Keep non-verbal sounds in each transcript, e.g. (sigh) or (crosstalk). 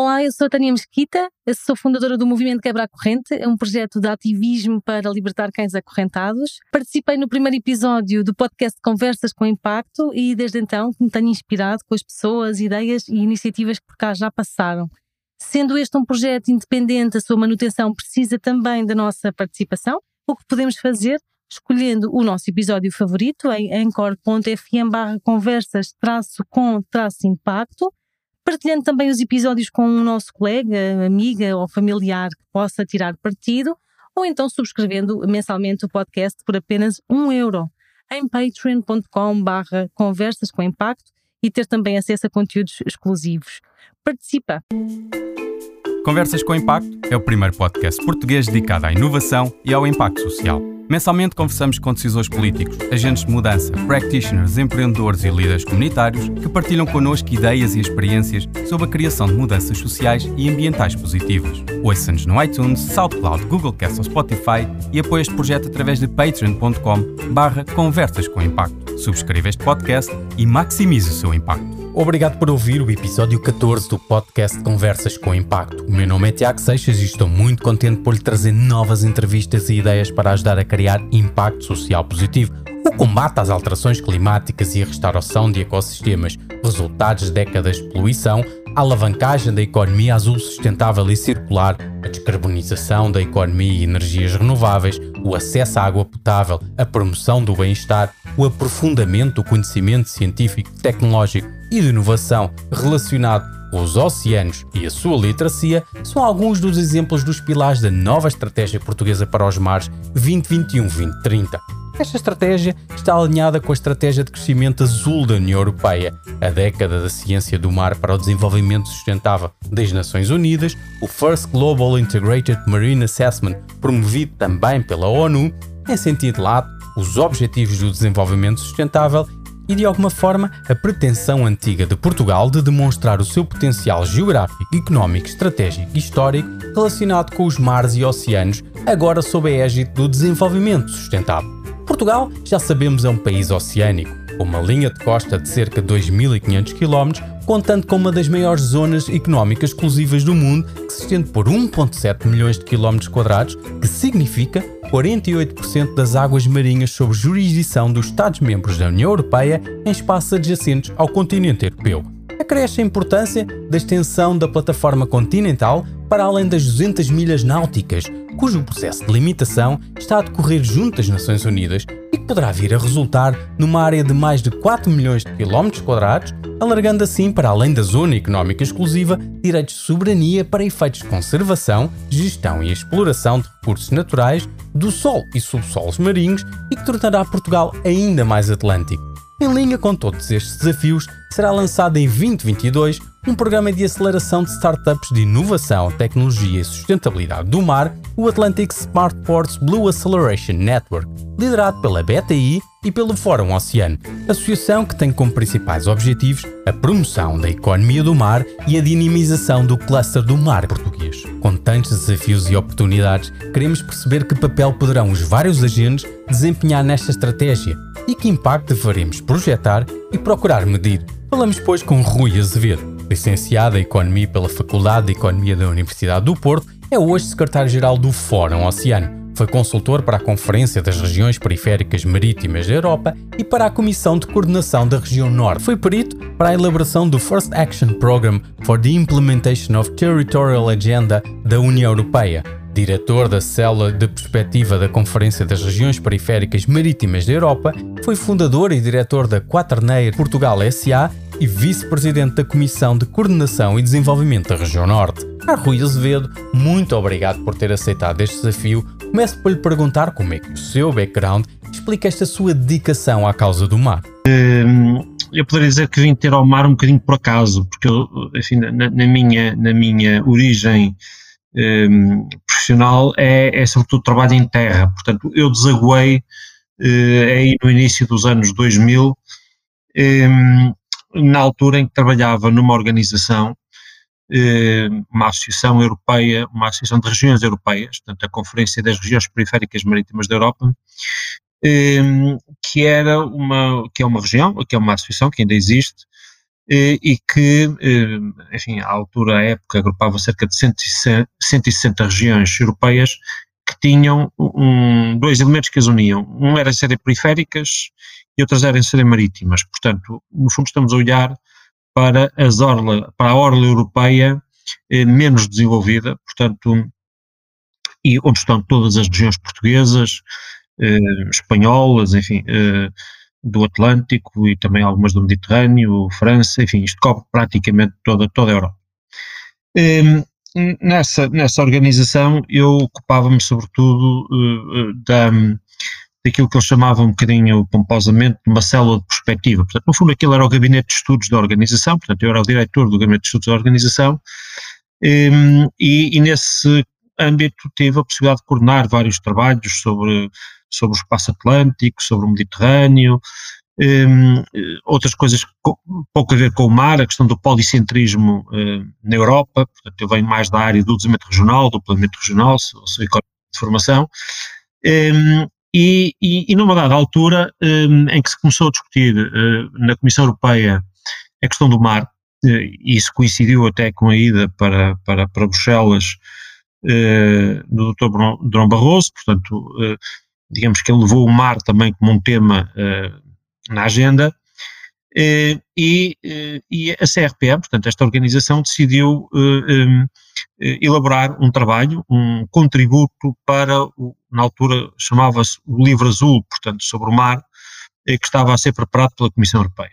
Olá, eu sou a Tânia Mesquita, sou fundadora do Movimento Quebra a Corrente, é um projeto de ativismo para libertar cães acorrentados. Participei no primeiro episódio do podcast Conversas com Impacto e desde então me tenho inspirado com as pessoas, ideias e iniciativas que por cá já passaram. Sendo este um projeto independente, a sua manutenção precisa também da nossa participação. O que podemos fazer? Escolhendo o nosso episódio favorito em anchor.fm conversas com impacto partilhando também os episódios com um nosso colega, amiga ou familiar que possa tirar partido, ou então subscrevendo mensalmente o podcast por apenas um euro em patreon.com conversas com impacto e ter também acesso a conteúdos exclusivos. Participa! Conversas com Impacto é o primeiro podcast português dedicado à inovação e ao impacto social. Mensalmente conversamos com decisores políticos, agentes de mudança, practitioners, empreendedores e líderes comunitários que partilham connosco ideias e experiências sobre a criação de mudanças sociais e ambientais positivas. Ouça-nos no iTunes, SoundCloud, Google Cast ou Spotify e apoie este projeto através de patreon.com barra conversas com impacto. Subscreva este podcast e maximize o seu impacto. Obrigado por ouvir o episódio 14 do podcast Conversas com Impacto. O meu nome é Tiago Seixas e estou muito contente por lhe trazer novas entrevistas e ideias para ajudar a criar impacto social positivo. O combate às alterações climáticas e a restauração de ecossistemas, resultados de décadas de poluição, a alavancagem da economia azul sustentável e circular, a descarbonização da economia e energias renováveis, o acesso à água potável, a promoção do bem-estar, o aprofundamento do conhecimento científico, tecnológico e de inovação relacionado os oceanos e a sua literacia são alguns dos exemplos dos pilares da nova estratégia portuguesa para os mares 2021-2030. Esta estratégia está alinhada com a Estratégia de Crescimento Azul da União Europeia, a década da ciência do mar para o desenvolvimento sustentável das Nações Unidas, o First Global Integrated Marine Assessment, promovido também pela ONU, em sentido lato, os Objetivos do Desenvolvimento Sustentável e, de alguma forma, a pretensão antiga de Portugal de demonstrar o seu potencial geográfico, económico, estratégico e histórico relacionado com os mares e oceanos, agora sob a égide do desenvolvimento sustentável. Portugal, já sabemos, é um país oceânico, com uma linha de costa de cerca de 2.500 km, contando com uma das maiores zonas económicas exclusivas do mundo, que se estende por 1,7 milhões de km quadrados, que significa 48% das águas marinhas sob jurisdição dos Estados-membros da União Europeia em espaços adjacentes ao continente europeu. Acresce a importância da extensão da plataforma continental para além das 200 milhas náuticas, cujo processo de limitação está a decorrer junto das Nações Unidas e que poderá vir a resultar numa área de mais de 4 milhões de quilómetros quadrados, alargando assim para além da zona económica exclusiva direitos de soberania para efeitos de conservação, gestão e exploração de recursos naturais, do sol e subsolos marinhos e que tornará Portugal ainda mais atlântico. Em linha com todos estes desafios, será lançado em 2022 um programa de aceleração de startups de inovação, tecnologia e sustentabilidade do mar, o Atlantic Smart Ports Blue Acceleration Network, liderado pela BTI e pelo Fórum Oceano, associação que tem como principais objetivos a promoção da economia do mar e a dinamização do cluster do mar português. Com tantos desafios e oportunidades, queremos perceber que papel poderão os vários agentes desempenhar nesta estratégia e que impacto deveremos projetar e procurar medir. Falamos, pois, com Rui Azevedo, licenciado em Economia pela Faculdade de Economia da Universidade do Porto, é hoje secretário-geral do Fórum Oceano. Foi consultor para a Conferência das Regiões Periféricas Marítimas da Europa e para a Comissão de Coordenação da Região Norte. Foi perito para a elaboração do First Action Program for the Implementation of Territorial Agenda da União Europeia, diretor da Célula de Perspectiva da Conferência das Regiões Periféricas Marítimas da Europa, foi fundador e diretor da Quaternaire Portugal SA e vice-presidente da Comissão de Coordenação e Desenvolvimento da Região Norte. A Rui Azevedo, muito obrigado por ter aceitado este desafio. Começo por lhe perguntar como é que o seu background explica esta sua dedicação à causa do mar. Hum, eu poderia dizer que vim ter ao mar um bocadinho por acaso, porque eu, enfim, na, na minha, na minha origem um, profissional é, é sobretudo trabalho em terra. Portanto, eu desaguei uh, aí no início dos anos 2000 um, na altura em que trabalhava numa organização, uma associação europeia, uma associação de regiões europeias, portanto a Conferência das Regiões Periféricas Marítimas da Europa, eh, que era uma, que é uma região, que é uma associação que ainda existe, e que, enfim, à altura, à época, agrupava cerca de 160 regiões europeias que tinham um, dois elementos que as uniam. Um era serem periféricas e outras eram serem marítimas. Portanto, no fundo estamos a olhar para, as orla, para a orla europeia eh, menos desenvolvida, portanto, e onde estão todas as regiões portuguesas, eh, espanholas, enfim, eh, do Atlântico e também algumas do Mediterrâneo, França, enfim, isto cobre praticamente toda, toda a Europa. Ehm, nessa, nessa organização eu ocupava-me sobretudo uh, da, daquilo que eles chamavam um bocadinho pomposamente de uma célula de perspectiva. Portanto, no fundo aquilo era o gabinete de estudos da organização, portanto eu era o diretor do gabinete de estudos da organização um, ehm, e, e, nesse âmbito tive a possibilidade de coordenar vários trabalhos sobre, sobre o espaço atlântico, sobre o Mediterrâneo, um, outras coisas pouco a ver com o mar, a questão do policentrismo uh, na Europa, portanto eu venho mais da área do desenvolvimento regional, do planeamento regional, sou, sou economista de formação, e, e, e, numa dada altura um, em que se começou a discutir uh, na Comissão Europeia a questão do mar, uh, e isso coincidiu até com a ida para, para, para Bruxelas do Dr. Dom Barroso, portanto, digamos que ele levou o mar também como um tema na agenda, e, eh, e, a CRPM, portanto, esta organização decidiu eh, elaborar um trabalho, um contributo para, o, na altura chamava-se o Livro Azul, portanto, sobre o mar, que estava a ser preparado pela Comissão Europeia.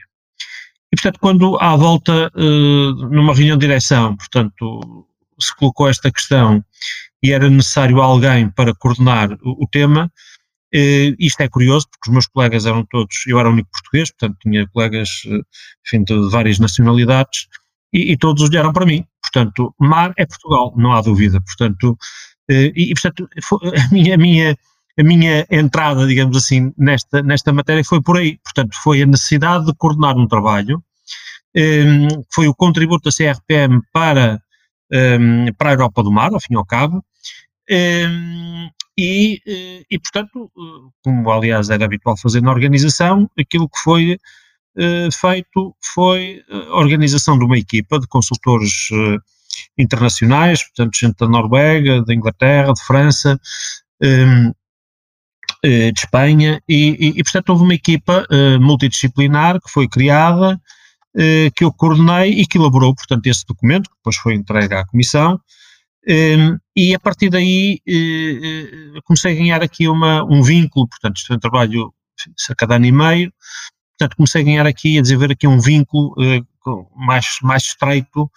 E, portanto, quando à volta, numa reunião de direção, portanto, se colocou esta questão e era necessário alguém para coordenar o tema, Uh, isto é curioso, porque os meus colegas eram todos, eu era o único português, portanto tinha colegas, eh, enfim, de várias nacionalidades, e, e, todos olharam para mim. Portanto, mar é Portugal, não há dúvida. Portanto, uh, e, portanto, (laughs) a minha, a minha, a minha entrada, digamos assim, nesta, nesta matéria foi por aí. Portanto, foi a necessidade de coordenar um trabalho, um, foi o contributo da CRPM para, um, para a Europa do Mar, ao fim e ao cabo, um, e, eh, e, portanto, eh, como aliás era habitual fazer na organização, aquilo que foi uh, feito foi a organização de uma equipa de consultores internacionais, portanto, gente da Noruega, da Inglaterra, de França, de Espanha, e, e, e, portanto houve uma equipa multidisciplinar que foi criada, que eu coordenei e que elaborou, portanto, esse documento, que depois foi entregue à Comissão, e a partir daí uh, uh, comecei a ganhar aqui uma, um vínculo, portanto, isto é um trabalho cerca de ano e meio, portanto, comecei a ganhar aqui, a desenvolver aqui um vínculo uh, mais, mais estreito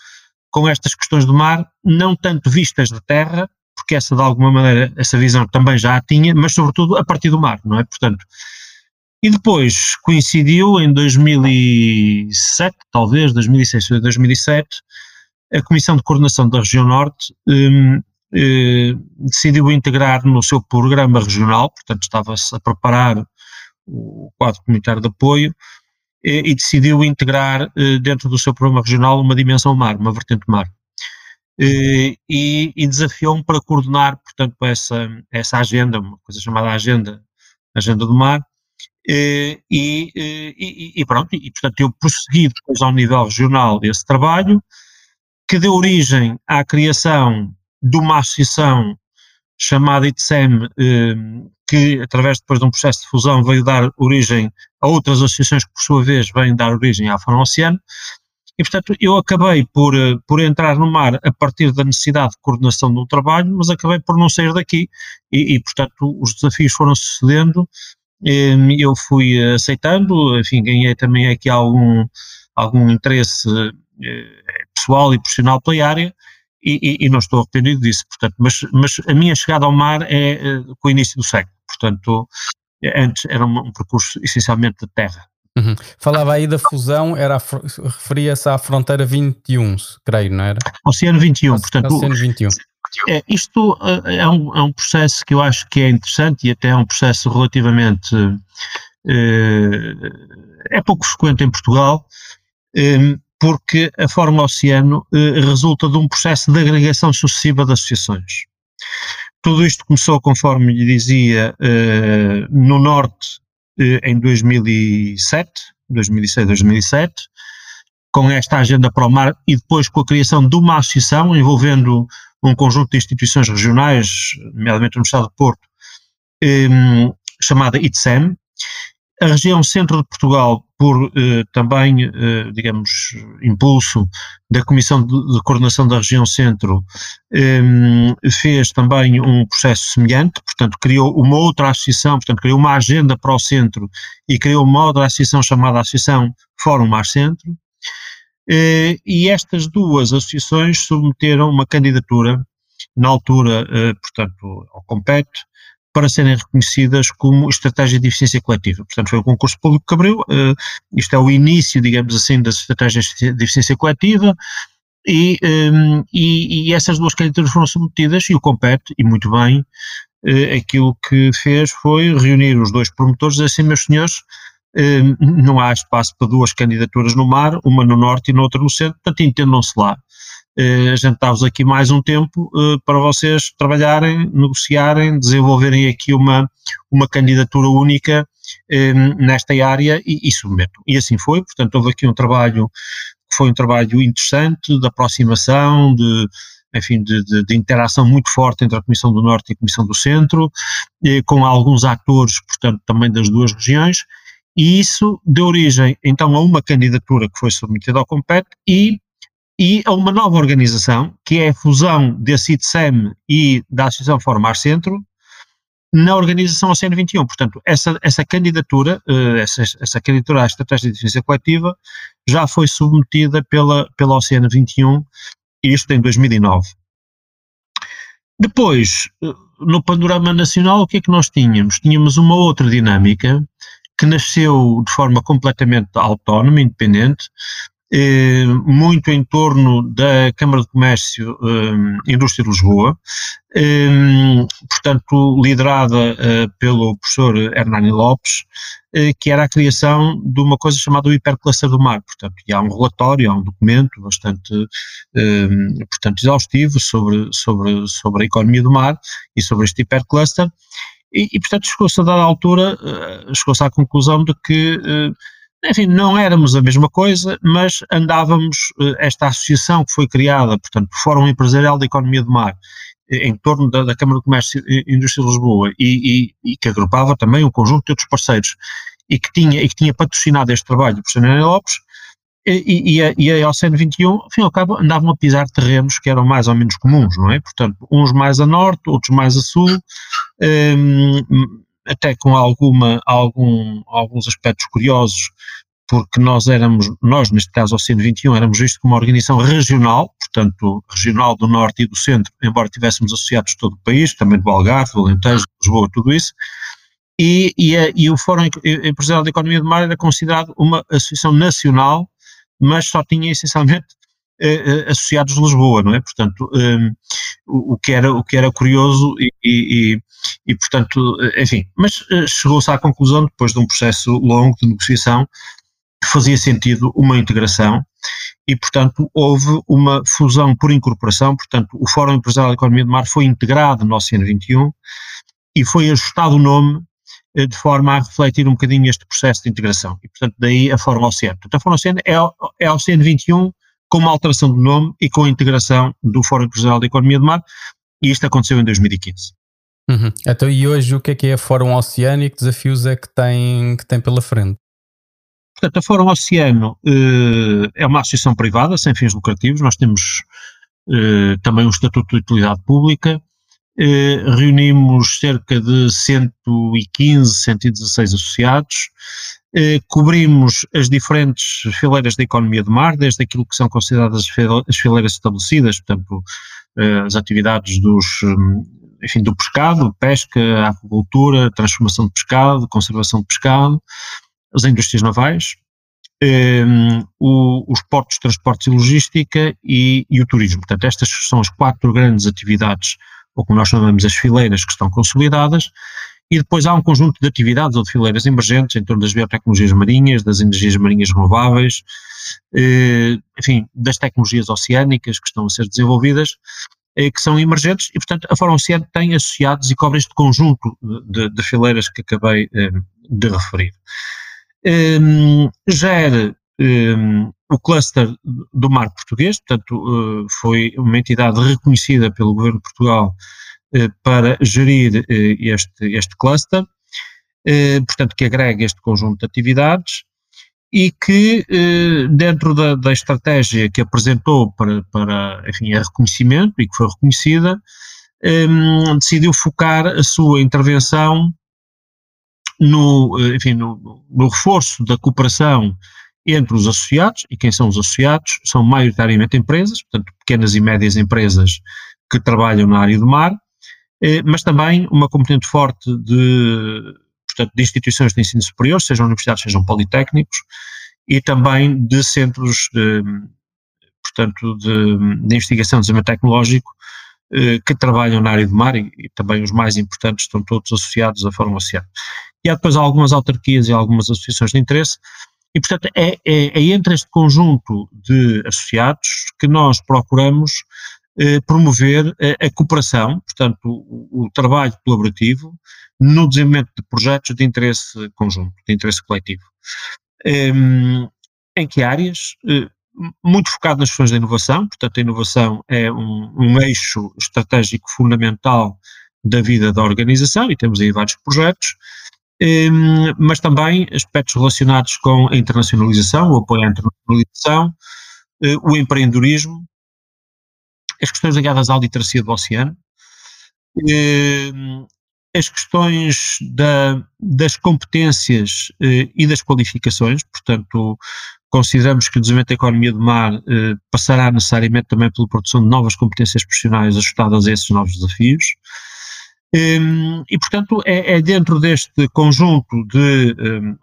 com estas questões do mar, não tanto vistas da terra, porque essa de alguma maneira, essa visão também já a tinha, mas sobretudo a partir do mar, não é? Portanto, e depois coincidiu em 2007, talvez, 2006 ou 2007, a Comissão de Coordenação da Região Norte um, um, decidiu integrar no seu programa regional, portanto estava-se a preparar o quadro comunitário de apoio, e, e decidiu integrar uh, dentro do seu programa regional uma dimensão mar, uma vertente mar. Uh, e, e desafiou-me para coordenar, portanto, essa, essa agenda, uma coisa chamada Agenda, agenda do Mar, e, e, e, pronto, e portanto eu prossegui depois ao nível regional esse trabalho, que deu origem à criação de uma associação chamada ITSEM, ehm, que através depois de um processo de fusão veio dar origem a outras associações que por sua vez vêm dar origem à Fórum Oceano, e portanto eu acabei por, eh, por entrar no mar a partir da necessidade de coordenação do trabalho, mas acabei por não sair daqui, e, e portanto os desafios foram sucedendo, ehm, eu fui aceitando, enfim, ganhei também aqui algum, algum interesse eh, pessoal e profissional pela área e, e, e, não estou arrependido disso, portanto, mas, mas a minha chegada ao mar é, é com o início do século, portanto, antes era um, um percurso essencialmente de terra. Uhum. Falava aí da fusão, era referia-se à fronteira 21, creio, não era? Oceano 21, portanto. Oceano 21. É, isto eh, é um, é um processo que eu acho que é interessante e até é um processo relativamente. É, é pouco frequente em Portugal porque a Fórmula Oceano eh, resulta de um processo de agregação sucessiva de associações. Tudo isto começou, conforme lhe dizia, eh, no Norte eh, em 2007, 2006, 2007, com esta agenda para o mar e depois com a criação de uma associação envolvendo um conjunto de instituições regionais, nomeadamente no Estado de Porto, um, chamada ITSEM. A região centro de Portugal, por eh, também, eh, digamos, impulso da Comissão de, de Coordenação da Região Centro, um, fez também um processo semelhante, portanto, criou uma outra associação, portanto, criou uma agenda para o centro e criou uma outra associação chamada Associação Fórum Mar Centro. Eh, e estas duas associações submeteram uma candidatura, na altura, eh, portanto, ao Compete, para serem reconhecidas como estratégia de eficiência coletiva. Portanto, foi um concurso público que abriu, uh, isto é o início, digamos assim, das estratégias de eficiência coletiva, e, um, e, e, essas duas candidaturas foram submetidas e o Compete, e muito bem, uh, aquilo que fez foi reunir os dois promotores e dizer assim, meus senhores, uh, não há espaço para duas candidaturas no mar, uma no norte e outra no centro, portanto entendam-se lá. Uh, a gente dá-vos aqui mais um tempo uh, para vocês trabalharem, negociarem, desenvolverem aqui uma, uma candidatura única uh, nesta área e, e submetam. E assim foi, portanto houve aqui um trabalho que foi um trabalho interessante de aproximação, de enfim, de, de, de, interação muito forte entre a Comissão do Norte e a Comissão do Centro, com alguns atores, portanto, também das duas regiões, e isso deu origem, então, a uma candidatura que foi submetida ao Compet e e a uma nova organização, que é a fusão da CITSEM e da Associação Formar Centro, na organização OCN 21. Portanto, essa, essa candidatura, eh, essa, essa candidatura à Estratégia de Defesa Coletiva, já foi submetida pela, pela OCN 21, isto em 2009. Depois, eh, no panorama nacional, o que é que nós tínhamos? Tínhamos uma outra dinâmica que nasceu de forma completamente autónoma, independente, eh, muito em torno da Câmara de Comércio eh, Indústria de Lisboa, eh, portanto liderada pelo professor Hernani Lopes, que era a criação de uma coisa chamada o hipercluster do mar, portanto, e há um relatório, há um documento bastante, portanto, exaustivo sobre, sobre, sobre a economia do mar e sobre este hipercluster, e, e portanto, chegou-se a dada altura, chegou-se à conclusão de que enfim, não éramos a mesma coisa, mas andávamos, eh, esta associação que foi criada, portanto, Fórum Empresarial da Economia do Mar, eh, em torno da, da Câmara de Comércio e Indústria de Lisboa, e, e, e, que agrupava também um conjunto de outros parceiros, e que tinha, e que tinha patrocinado este trabalho do professor Ana Lopes, e, e, a, e OCN 21, ao fim ao cabo, andavam a pisar terrenos que eram mais ou menos comuns, não é? Portanto, uns mais a norte, outros mais a sul, um, até com alguma, algum, alguns aspectos curiosos, porque nós éramos, nós neste caso ao CN21, éramos visto como uma organização regional, portanto regional do Norte e do Centro, embora tivéssemos associados todo o país, também do Algarve, do Alentejo, Lisboa, tudo isso, e, e, a, e, o Fórum Empresarial da Economia do Mar era considerado uma associação nacional, mas só tinha essencialmente associados de Lisboa, não é? Portanto, um, o, que era, o que era curioso e, e, e portanto, eh, enfim, mas eh, chegou-se à conclusão, depois de um processo longo de negociação, que fazia sentido uma integração e, portanto, houve uma fusão por incorporação, portanto, o Fórum Empresarial da Economia do Mar foi integrado no Oceano 21 e foi ajustado o nome eh, de forma a refletir um bocadinho este processo de integração. E, portanto, daí a Fórum Oceano. Portanto, a Fórum Oceano é, é a Oceano 21 com uma alteração de nome e com a integração do Fórum Empresarial da Economia do Mar, e isto aconteceu em 2015. Uhum. Então, e hoje o que é que é a Fórum Oceano e que desafios é que tem, que tem pela frente? Portanto, a Fórum Oceano eh, é uma associação privada, sem fins lucrativos, nós temos eh, também um Estatuto de Utilidade Pública, eh, reunimos cerca de 115, 116 associados, cobrimos as diferentes fileiras da economia do mar, desde aquilo que são consideradas as fileiras estabelecidas, portanto, eh, as atividades dos, hum, enfim, do pescado, pesca, aquacultura, transformação de pescado, conservação de pescado, as indústrias navais, um, os portos, transportes e logística e, e, o turismo. Portanto, estas são as quatro grandes atividades, ou como nós chamamos as fileiras, que estão consolidadas, e depois há um conjunto de atividades ou de fileiras emergentes em torno das biotecnologias marinhas, das energias marinhas renováveis, eh, enfim, das tecnologias oceânicas que estão a ser desenvolvidas, eh, que são emergentes, e portanto a Fórum Oceano tem associados e cobre este conjunto de, de fileiras que acabei eh, de referir. Gere um, o cluster do mar português, portanto, foi uma entidade reconhecida pelo governo de Portugal para gerir este, este cluster, portanto, que agrega este conjunto de atividades e que, dentro da, da estratégia que apresentou para, para enfim, a reconhecimento e que foi reconhecida, decidiu focar a sua intervenção no, eh, enfim, no, no, reforço da cooperação entre os associados, e quem são os associados? São maioritariamente empresas, portanto, pequenas e médias empresas que trabalham na área do mar, eh, mas também uma componente forte de, portanto, de instituições de ensino superior, sejam universidades, sejam politécnicos, e também de centros, de, portanto, de, de investigação de desenvolvimento tecnológico eh, que trabalham na área do mar e, e, também os mais importantes estão todos associados à Fórum Oceano. E há depois algumas autarquias e algumas associações de interesse e, portanto, é, é, é entre este conjunto de associados que nós procuramos eh, promover a, cooperação, portanto, o, o, trabalho colaborativo no desenvolvimento de projetos de interesse conjunto, de interesse coletivo. Um, ehm, em que áreas? Uh, muito focado nas questões da inovação, portanto, a inovação é um, um, eixo estratégico fundamental da vida da organização e temos aí vários projetos, um, mas também aspectos relacionados com a internacionalização, o apoio à internacionalização, uh, o empreendedorismo, as questões ligadas à literacia do oceano, uh, as questões da, das competências uh, e das qualificações, portanto, consideramos que o desenvolvimento da economia do mar eh, passará necessariamente também pela produção de novas competências profissionais ajustadas a esses novos desafios. E, portanto, é, é, dentro deste conjunto de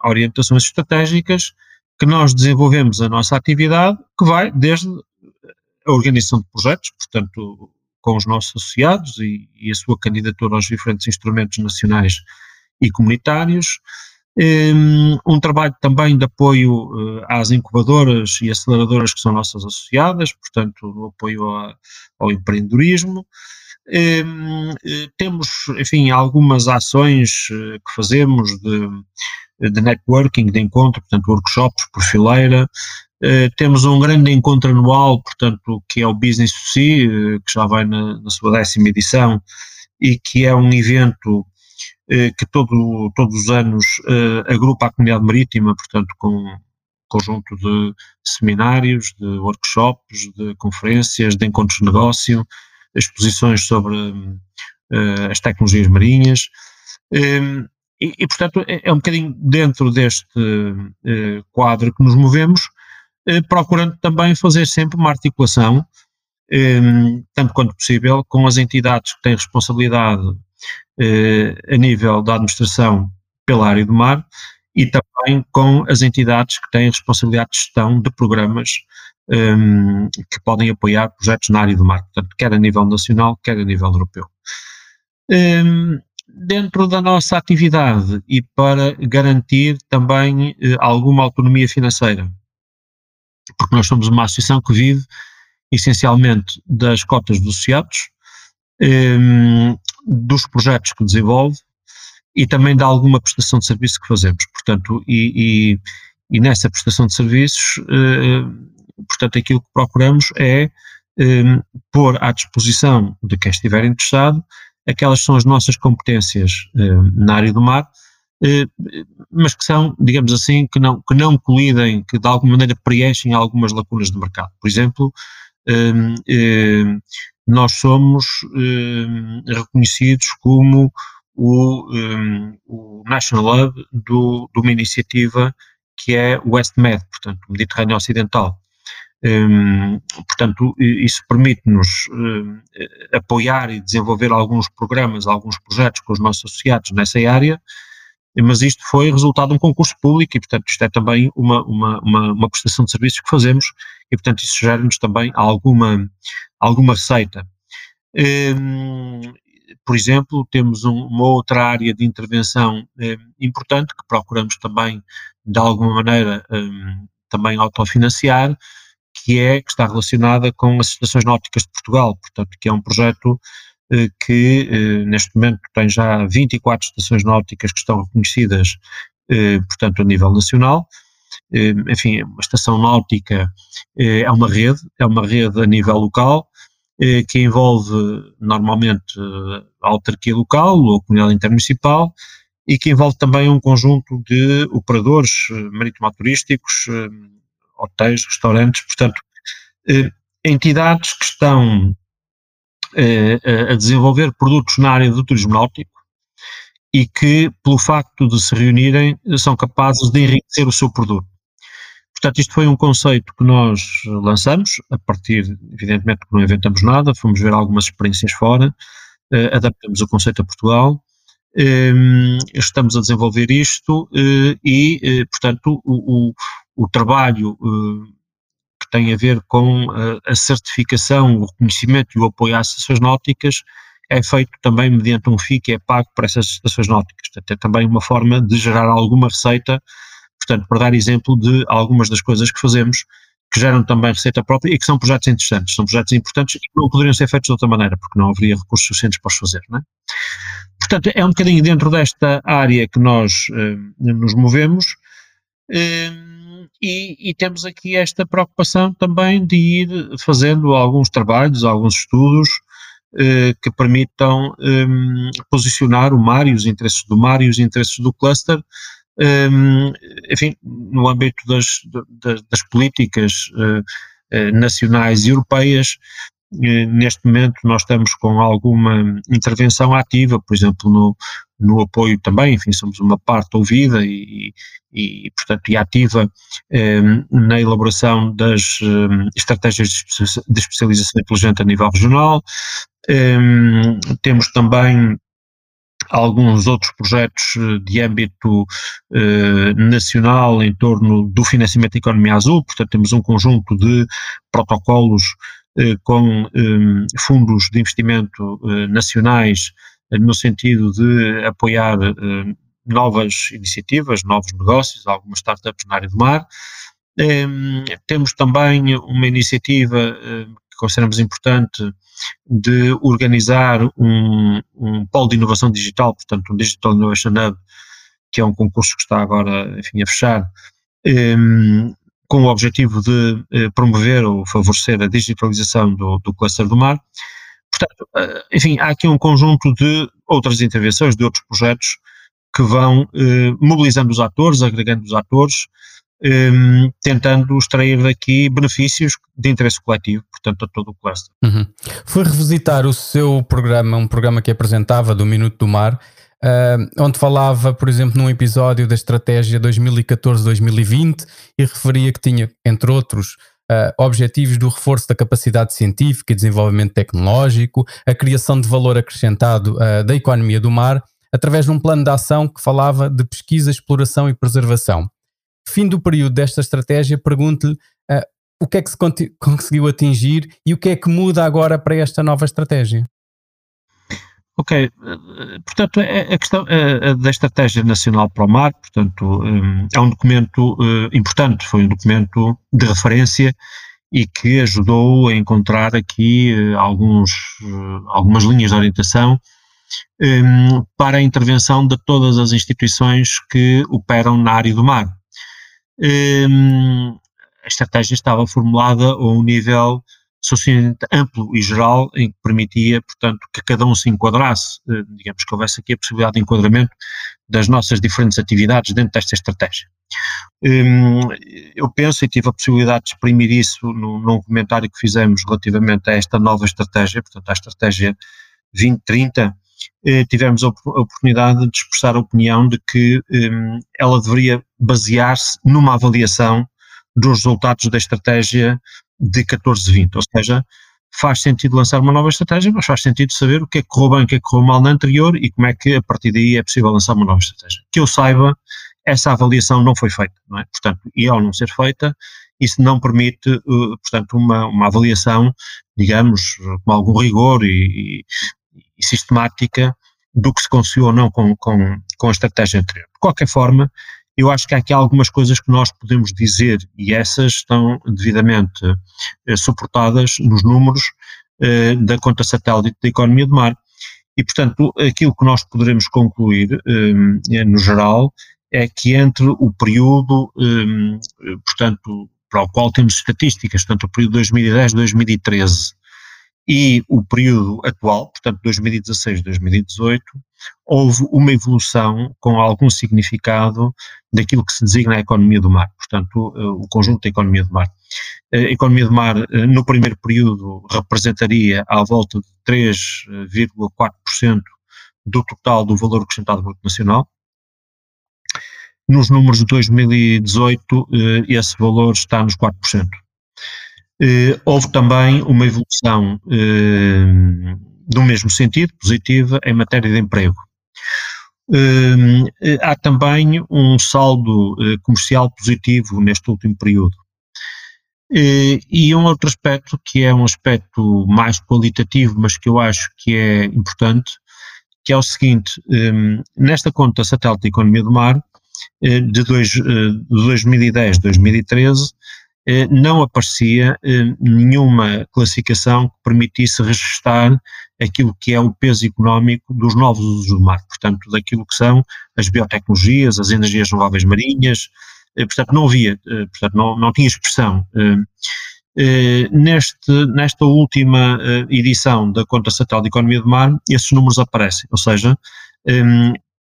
orientações estratégicas que nós desenvolvemos a nossa atividade, que vai desde a organização de projetos, portanto, com os nossos associados e, e a sua candidatura aos diferentes instrumentos nacionais e comunitários, um trabalho também de apoio uh, às incubadoras e aceleradoras que são nossas associadas, portanto, no apoio a, ao empreendedorismo. Um, eh, temos, enfim, algumas ações uh, que fazemos de, de networking, de encontro, portanto, workshops por fileira. Uh, temos um grande encontro anual, portanto, que é o Business to See, que já vai na, na sua décima edição e que é um evento eh, que todo, todos os anos eh, agrupa a comunidade marítima, portanto, com um conjunto de seminários, de workshops, de conferências, de encontros de negócio, exposições sobre eh, as tecnologias marinhas. Ehm, e, e, portanto, é, é, um bocadinho dentro deste quadro que nos movemos, procurando também fazer sempre uma articulação, ehm, tanto quanto possível, com as entidades que têm responsabilidade eh, a nível da administração pela área do mar e também com as entidades que têm responsabilidade de gestão de programas que podem apoiar projetos na área do mar, portanto, quer a nível nacional, quer a nível europeu. Dentro da nossa atividade e para garantir também alguma autonomia financeira, porque nós somos uma associação que vive essencialmente das cotas dos associados, um, dos projetos que desenvolve e também de alguma prestação de serviço que fazemos. Portanto, e, e, e nessa prestação de serviços, uh, portanto, aquilo que procuramos é um, pôr à disposição de quem estiver interessado aquelas são as nossas competências uh, na área do mar, mas que são, digamos assim, que não, que não colidem, que de alguma maneira preenchem algumas lacunas de mercado. Por exemplo, um, um, nós somos um, reconhecidos como o, o National Hub do, de uma iniciativa que é o WestMed, portanto, o Mediterrâneo Ocidental. Um, portanto, isso permite-nos um, apoiar e desenvolver alguns programas, alguns projetos com os nossos associados nessa área, mas isto foi resultado de um concurso público e, portanto, isto é também uma, uma, uma, uma prestação de serviços que fazemos e, portanto, isso gera-nos também alguma, alguma receita. Um, por exemplo, temos um, uma outra área de intervenção um, importante que procuramos também, de alguma maneira, um, também autofinanciar, que é, que está relacionada com as estações náuticas de Portugal, portanto, que é um projeto que eh, neste momento tem já 24 estações náuticas que estão reconhecidas, eh, portanto, a nível nacional, enfim, uma estação náutica é uma rede, é uma rede a nível local, que envolve normalmente a autarquia local ou a comunidade intermunicipal e que envolve também um conjunto de operadores marítimo-turísticos, hotéis, restaurantes, portanto, entidades que estão a desenvolver produtos na área do turismo náutico e que, pelo facto de se reunirem, são capazes de enriquecer o seu produto. Portanto, isto foi um conceito que nós lançamos, a partir, evidentemente, que não inventamos nada, fomos ver algumas experiências fora, uh, adaptamos o conceito a Portugal, um, estamos a desenvolver isto e, portanto, o, o, o trabalho que tem a ver com a certificação, o reconhecimento e o apoio às associações náuticas é feito também mediante um FII que é pago por essas estações náuticas. Portanto, é também uma forma de gerar alguma receita, portanto, para dar exemplo de algumas das coisas que fazemos, que geram também receita própria e que são projetos interessantes, são projetos importantes e que não poderiam ser feitos de outra maneira, porque não haveria recursos suficientes para os fazer, não é? Portanto, é um bocadinho dentro desta área que nós eh, nos movemos eh, e, e, temos aqui esta preocupação também de ir fazendo alguns trabalhos, alguns estudos, eh, que permitam um, posicionar o mar e os interesses do mar e os interesses do cluster, um, enfim, no âmbito das, das, das políticas uh, nacionais e europeias. Neste momento nós estamos com alguma intervenção ativa, por exemplo, no, no apoio também, enfim, somos uma parte ouvida e, e portanto, e ativa na elaboração das estratégias de especialização inteligente a nível regional, um, temos também alguns outros projetos eh, de âmbito uh, nacional em torno do financiamento da economia azul, portanto temos um conjunto de protocolos uh, com um, fundos de investimento uh, nacionais no sentido de apoiar novas iniciativas, novos negócios, algumas startups na área do mar. Temos também uma iniciativa que consideramos importante de organizar um, um polo de inovação digital, portanto um Digital Innovation Hub, que é um concurso que está agora, enfim, a fechar, com o objetivo de uh, promover ou favorecer a digitalização do, do cluster do mar. Portanto, uh, enfim, há aqui um conjunto de outras intervenções, de outros projetos que vão uh, mobilizando os atores, agregando os atores, um, tentando extrair daqui benefícios de interesse coletivo, portanto, a todo o cluster. Uhum. Foi revisitar o seu programa, um programa que apresentava do Minuto do Mar, uh, onde falava, por exemplo, num episódio da estratégia 2014-2020 e referia que tinha, entre outros, Uh, objetivos do reforço da capacidade científica e desenvolvimento tecnológico, a criação de valor acrescentado uh, da economia do mar, através de um plano de ação que falava de pesquisa, exploração e preservação fim do período desta estratégia, pergunto-lhe uh, o que é que se (laughs) conseguiu atingir e o que é que muda agora para esta nova estratégia. Ok, portanto, é, a questão da Estratégia Nacional para o Mar, portanto, hum, é um documento uh, importante, foi um documento de referência e que ajudou a encontrar aqui uh, alguns, algumas linhas de orientação um, para a intervenção de todas as instituições que operam na área do mar. Um, a estratégia estava formulada a um nível suficientemente amplo e geral em que permitia, portanto, que cada um se enquadrasse, eh, digamos que houvesse aqui a possibilidade de enquadramento das nossas diferentes atividades dentro desta estratégia. eu penso e tive a possibilidade de exprimir isso num comentário que fizemos relativamente a esta nova estratégia, portanto, a estratégia 2030, eh, tivemos a oportunidade de expressar a opinião de que um, ela deveria basear-se numa avaliação dos resultados da estratégia de 14-20, ou seja, faz sentido lançar uma nova estratégia, mas faz sentido saber o que é que correu bem, o que é que correu mal na anterior e como é que a partir daí é possível lançar uma nova estratégia. Que eu saiba, essa avaliação não foi feita, não é? Portanto, e ao não ser feita, isso não permite, uh, portanto, uma, uma avaliação, digamos, com algum rigor e, e sistemática do que se conseguiu ou não com, com, com a estratégia anterior. De qualquer forma, eu acho que há aqui algumas coisas que nós podemos dizer e essas estão devidamente eh, suportadas nos números eh, da conta satélite da economia do mar. E, portanto, aquilo que nós poderemos concluir, eh, no geral, é que entre o período, um, portanto, para o qual temos estatísticas, portanto, o período 2010-2013 e o período atual, portanto, 2016-2018, houve uma evolução com algum significado daquilo que se designa a economia do mar, portanto, eh, o conjunto da economia do mar. A economia do mar, eh, no primeiro período, representaria à volta de 3,4% do total do valor acrescentado bruto nacional. Nos números de 2018, eh, esse valor está nos 4%. Houve também uma evolução no mesmo sentido, positiva, em matéria de emprego. há também um saldo comercial positivo neste último período. E um outro aspecto que é um aspecto mais qualitativo, mas que eu acho que é importante, que é o seguinte: um, nesta conta satélite de economia do mar, eh, de, dois, eh, de 2010 2013, eh, não aparecia nenhuma classificação que permitisse registrar aquilo que é o peso económico dos novos usos do mar, portanto, daquilo que são as biotecnologias, as energias renováveis marinhas, eh, portanto não havia, eh, portanto não, não tinha expressão. Eh, neste, nesta última edição da conta satélite de economia do mar, esses números aparecem, ou seja,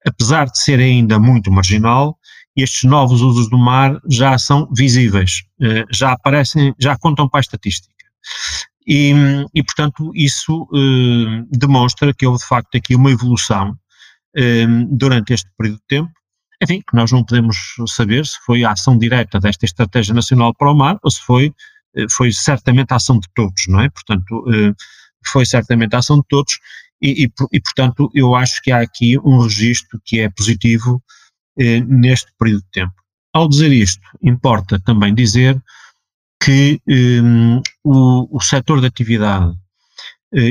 apesar de ser ainda muito marginal, estes novos usos do mar já são visíveis, já aparecem, já contam para a estatística. E, e portanto, isso demonstra que houve de facto aqui uma evolução durante este período de tempo enfim, que nós não podemos saber se foi a ação direta desta Estratégia Nacional para o Mar ou se foi, eh, foi certamente a ação de todos, não é? Portanto, eh, foi certamente a ação de todos e, e, e portanto, eu acho que há aqui um registro que é positivo eh, neste período de tempo. Ao dizer isto, importa também dizer que um, o, o setor de atividade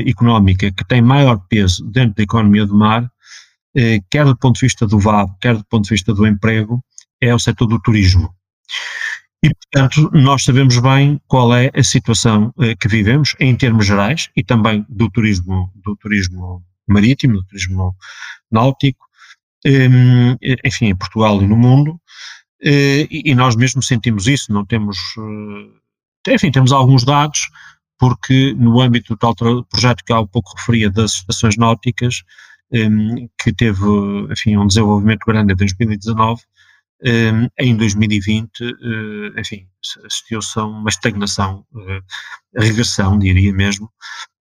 económica que tem maior peso dentro da economia do mar eh, quer do ponto de vista do VAB, quer do ponto de vista do emprego, é o setor do turismo. E, portanto, nós sabemos bem qual é a situação eh, que vivemos em termos gerais e também do turismo, do turismo marítimo, do turismo náutico, enfim, em Portugal e no mundo, eh, e nós mesmos sentimos isso, não temos, enfim, temos alguns dados, porque no âmbito do tal projeto que há pouco referia das estações náuticas, um, que teve enfim, um desenvolvimento grande em 2019, um, em 2020, uh, eh, enfim, assistiu-se a uma estagnação, regressão, diria mesmo,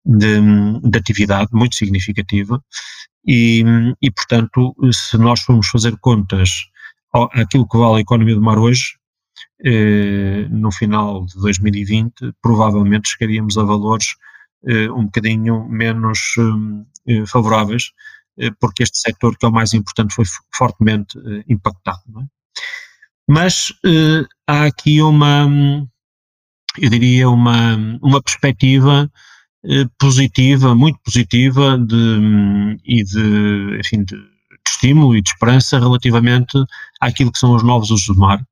de, de, atividade muito significativa e, e, portanto, se nós formos fazer contas aquilo que vale a economia do mar hoje, eh, no final de 2020, provavelmente chegaríamos a valores eh, um bocadinho menos eh, favoráveis eh, porque este setor, que é o mais importante, foi fortemente eh, impactado. É? Mas eh, há aqui uma, eu diria, uma, uma perspectiva positiva, muito positiva, de, e de, enfim, de, de estímulo e de esperança relativamente àquilo que são os novos usos do mar,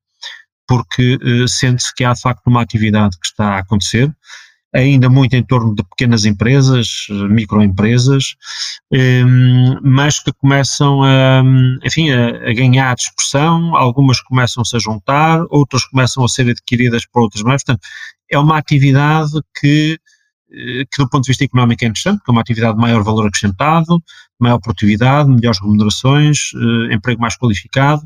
porque sente-se que há de facto uma atividade que está a acontecer, ainda muito em torno de pequenas empresas, microempresas, ehm, mas que começam a, enfim, a, ganhar expressão, algumas começam-se a juntar, outras começam a ser adquiridas por outras mais, portanto, é uma atividade que, eh, que do ponto de vista económico é interessante, que é uma atividade de maior valor acrescentado, maior produtividade, melhores remunerações, eh, emprego mais qualificado,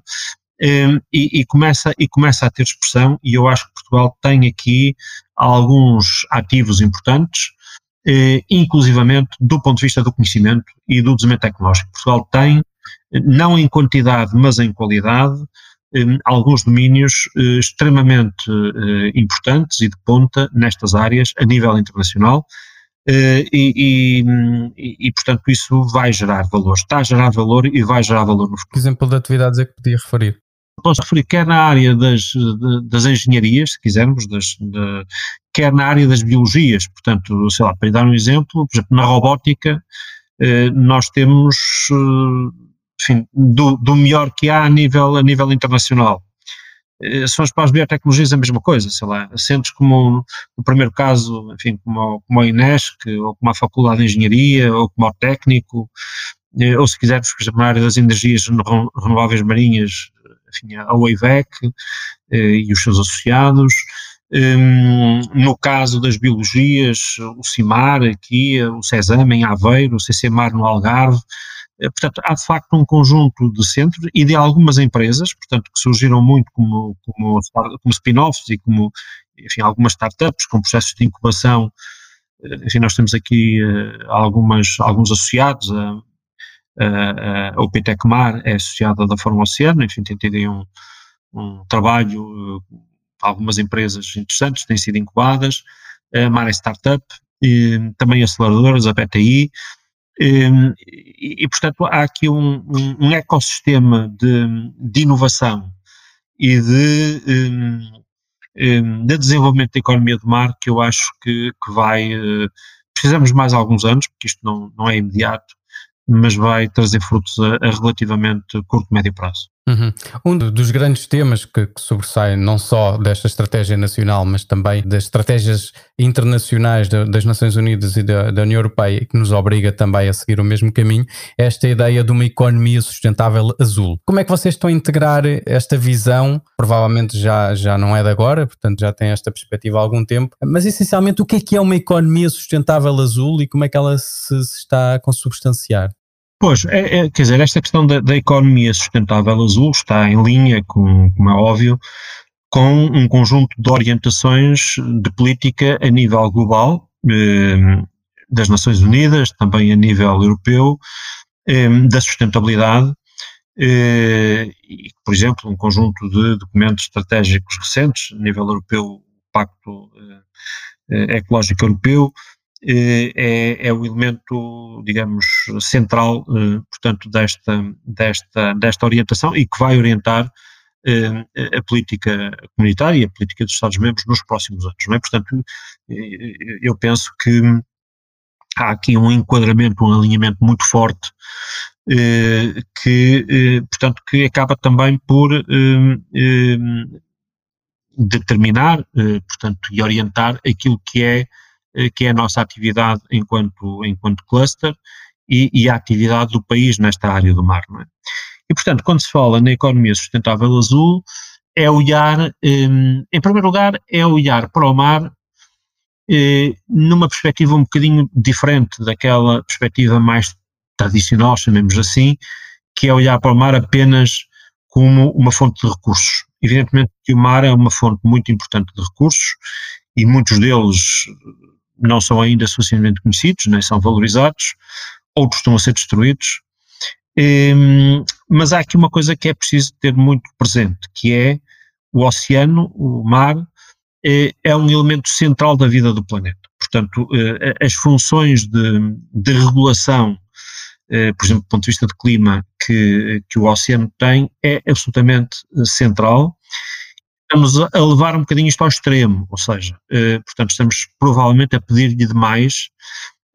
um, e, e, começa, e começa a ter expressão, e eu acho que Portugal tem aqui alguns ativos importantes, eh, inclusivamente do ponto de vista do conhecimento e do desenvolvimento tecnológico. Portugal tem, não em quantidade, mas em qualidade, eh, alguns domínios eh, extremamente eh, importantes e de ponta nestas áreas a nível internacional. E, e, e, portanto, isso vai gerar valor, está a gerar valor e vai gerar valor no futuro. Que exemplo de atividades é que podia referir? posso referir quer na área das, das engenharias, se quisermos, das, de, quer na área das biologias, portanto, sei lá, para dar um exemplo, por exemplo, na robótica, eh, nós temos, eh, enfim, do, do, melhor que há a nível, a nível internacional. Eh, se formos para as biotecnologias a mesma coisa, sei lá, centros como, no primeiro caso, enfim, como, como a Inesc, ou como a Faculdade de Engenharia, ou como o Técnico, ou se quisermos, por exemplo, na área das energias renováveis marinhas, enfim, a OIVEC e os seus associados, um, no caso das biologias, o CIMAR aqui, o CESAM em Aveiro, o CCMAR no Algarve, eh, portanto, há de facto um conjunto de centros e de algumas empresas, portanto, que surgiram muito como, como, como spin-offs e como, enfim, algumas startups com processos de incubação. Eh, enfim, nós temos aqui uh, algumas, alguns associados, a, a, a é associada da Fórum Oceano, enfim, tem tido um, um trabalho algumas empresas interessantes têm sido incubadas, a Mare Startup, e, também aceleradoras, a BTI, e, e, portanto há aqui um, um, ecossistema de, de, inovação e de, de, desenvolvimento da economia do mar que eu acho que, que vai, eh, precisamos mais alguns anos, porque isto não, não é imediato, mas vai trazer frutos a, a relativamente curto médio prazo. Uhum. Um dos grandes temas que, que sobressai não só desta estratégia nacional, mas também das estratégias internacionais das Nações Unidas e da, da, União Europeia, que nos obriga também a seguir o mesmo caminho, é esta ideia de uma economia sustentável azul. Como é que vocês estão a integrar esta visão? Provavelmente já, já não é de agora, portanto já tem esta perspectiva há algum tempo, mas essencialmente o que é que é uma economia sustentável azul e como é que ela se, se está a consubstanciar? Pois, é, é, quer dizer, esta questão da, da, economia sustentável azul está em linha, com, como é óbvio, com um conjunto de orientações de política a nível global, eh, das Nações Unidas, também a nível europeu, eh, da sustentabilidade, eh, e, por exemplo, um conjunto de documentos estratégicos recentes, a nível europeu, o Pacto eh, eh, Ecológico Europeu, é, é o elemento, digamos, central, eh, portanto, desta, desta, desta orientação e que vai orientar eh, a política comunitária e a política dos Estados-membros nos próximos anos. Não é? Portanto, eu penso que há aqui um enquadramento, um alinhamento muito forte que, portanto, que acaba também por determinar, portanto, e orientar aquilo que é eh, que é a nossa atividade enquanto, enquanto cluster e, e, a atividade do país nesta área do mar. É? E, portanto, quando se fala na economia sustentável azul, é olhar, um, em primeiro lugar, é olhar para o mar eh, numa perspectiva um bocadinho diferente daquela perspectiva mais tradicional, chamemos assim, que é olhar para o mar apenas como uma fonte de recursos. Evidentemente que o mar é uma fonte muito importante de recursos e muitos deles não são ainda suficientemente conhecidos, nem são valorizados, outros estão a ser destruídos. Um, mas há aqui uma coisa que é preciso ter muito presente, que é o oceano, o mar, é, é um elemento central da vida do planeta. Portanto, eh, as funções de, de regulação, eh, por exemplo, do ponto de vista de clima, que, que o oceano tem, é absolutamente eh, central estamos a levar um bocadinho isto ao extremo, ou seja, eh, portanto estamos provavelmente a pedir-lhe demais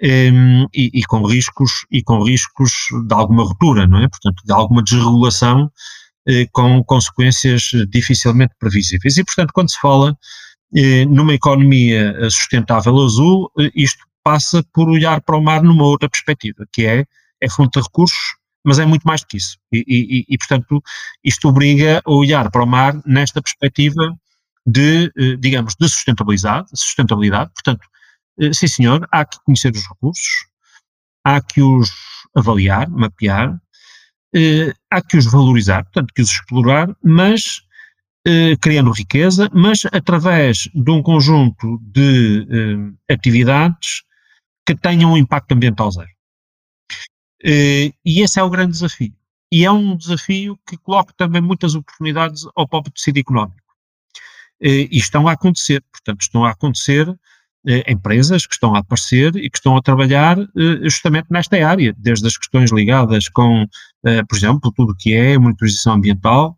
eh, e, e, com riscos e com riscos de alguma ruptura, não é? Portanto, de alguma desregulação eh, com consequências dificilmente previsíveis. E portanto, quando se fala eh, numa economia sustentável azul, eh, isto passa por olhar para o mar numa outra perspectiva, que é é fonte de recursos mas é muito mais do que isso. E, e, e, portanto, isto obriga a olhar para o mar nesta perspectiva de, eh, digamos, de sustentabilidade, sustentabilidade. Portanto, eh, sim senhor, há que conhecer os recursos, há que os avaliar, mapear, eh, há que os valorizar, portanto, que os explorar, mas criando riqueza, mas através de um conjunto de atividades que tenham um impacto ambiental zero. Uh, e esse é o grande desafio. E é um desafio que coloca também muitas oportunidades ao próprio tecido económico. Uh, e estão a acontecer, portanto, estão a acontecer uh, empresas que estão a aparecer e que estão a trabalhar justamente nesta área, desde as questões ligadas com, por exemplo, tudo o que é monitorização ambiental,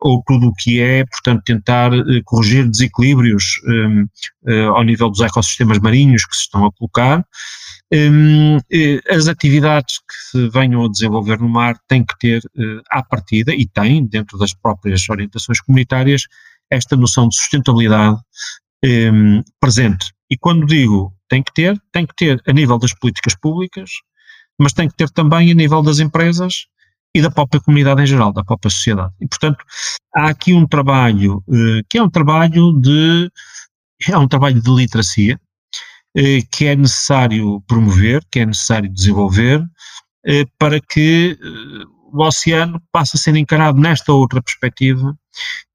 ou tudo o que é, portanto, tentar corrigir desequilíbrios ao nível dos ecossistemas marinhos que se estão a colocar, eh, as atividades que se venham a desenvolver no mar têm que ter, uh, à partida, e têm, dentro das próprias orientações comunitárias, esta noção de sustentabilidade um, presente. E quando digo tem que ter, tem que ter a nível das políticas públicas, mas tem que ter também a nível das empresas e da própria comunidade em geral, da própria sociedade. E, portanto, há aqui um trabalho que é um trabalho de é um trabalho de literacia que é necessário promover, que é necessário desenvolver, para que o oceano passe a ser encarado nesta outra perspectiva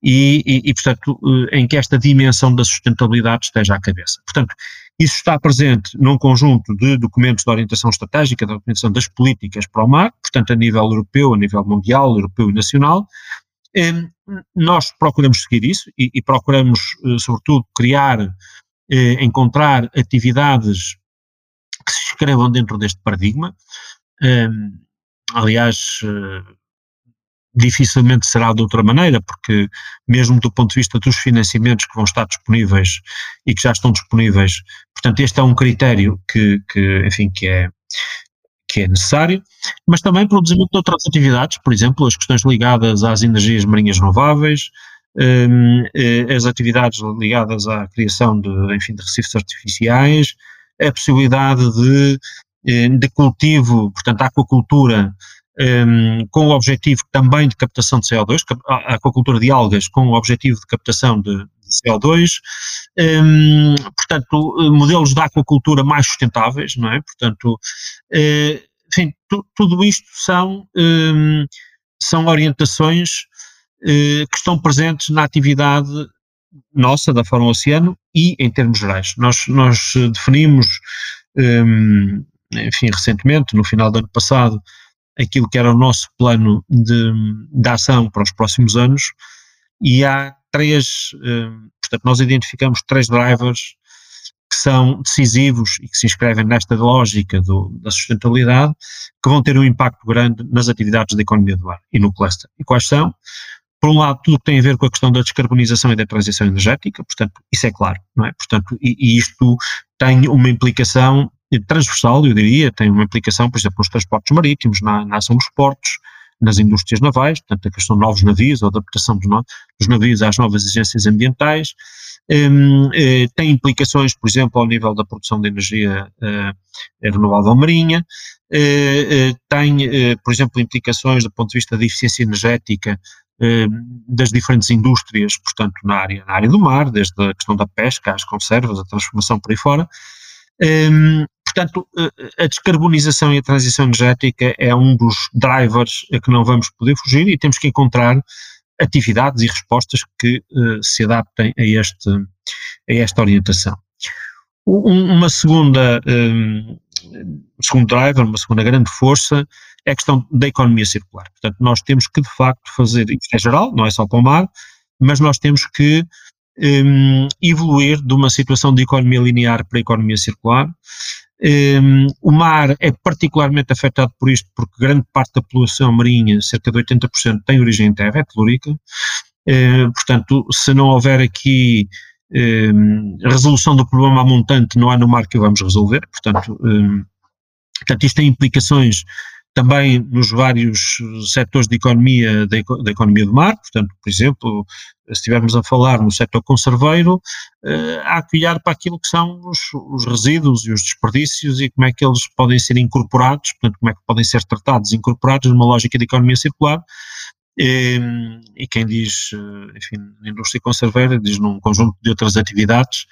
e, e, e, portanto, em que esta dimensão da sustentabilidade esteja à cabeça. Portanto, isso está presente num conjunto de documentos de orientação estratégica, da orientação das políticas para o mar, portanto, a nível europeu, a nível mundial, europeu e nacional. Nós procuramos seguir isso e, e procuramos, eh, sobretudo, criar, eh, encontrar atividades que se inscrevam dentro deste paradigma. Aliás, eh, dificilmente será de outra maneira, porque mesmo do ponto de vista dos financiamentos que vão estar disponíveis e que já estão disponíveis, portanto este é um critério que, que enfim, que é, que é necessário, mas também para o desenvolvimento de outras atividades, por exemplo, as questões ligadas às energias marinhas renováveis, um, as atividades ligadas à criação de, enfim, de recifes artificiais, a possibilidade de, eh, de cultivo, portanto, aquacultura um, com o objetivo também de captação de CO2, a aquacultura de algas com o objetivo de captação de, de CO2, um, portanto, modelos de aquacultura mais sustentáveis, não é? Portanto, uh, enfim, tu, tudo isto são, um, são orientações uh, que estão presentes na atividade nossa, da Fórum Oceano, e em termos gerais. Nós, nós definimos, enfim, recentemente, no final do ano passado, aquilo que era o nosso plano de, de ação para os próximos anos e há três, eh, portanto, nós identificamos três drivers que são decisivos e que se inscrevem nesta lógica do, da sustentabilidade, que vão ter um impacto grande nas atividades da economia do ar e no cluster. E quais são? Por um lado, tudo tem a ver com a questão da descarbonização e da transição energética, portanto, isso é claro, não é? Portanto, e, e isto tem uma implicação transversal, eu diria, tem uma implicação, por exemplo, nos transportes marítimos, na, na ação dos portos, nas indústrias navais, portanto, a questão de novos navios, a adaptação dos, no, dos navios às novas exigências ambientais, um, eh, tem implicações, por exemplo, ao nível da produção de energia uh, renovável marinha, uh, tem, por exemplo, implicações do ponto de vista da eficiência energética das diferentes indústrias, portanto, na área, na área do mar, desde a questão da pesca, às conservas, a transformação por aí fora. Um, Portanto, a descarbonização e a transição energética é um dos drivers a que não vamos poder fugir e temos que encontrar atividades e respostas que uh, se adaptem a, este, a esta orientação. Um, uma segunda, um, segundo driver, uma segunda grande força é a questão da economia circular. Portanto, nós temos que de facto fazer, isto é geral, não é só o mar, mas nós temos que um, evoluir de uma situação de economia linear para economia circular, um, o mar é particularmente afetado por isto, porque grande parte da população marinha, cerca de 80%, tem origem em terra, é telúrica. Uh, portanto, se não houver aqui um, resolução do problema a montante, não há no mar que o vamos resolver. Portanto, um, portanto isto tem implicações também nos vários setores de economia, da, economia do mar, portanto, por exemplo, se estivermos a falar no setor conserveiro, eh, há que olhar para aquilo que são os, os, resíduos e os desperdícios e como é que eles podem ser incorporados, portanto, como é que podem ser tratados incorporados numa lógica de economia circular, e, e quem diz, eh, enfim, indústria conserveira, diz num conjunto de outras atividades,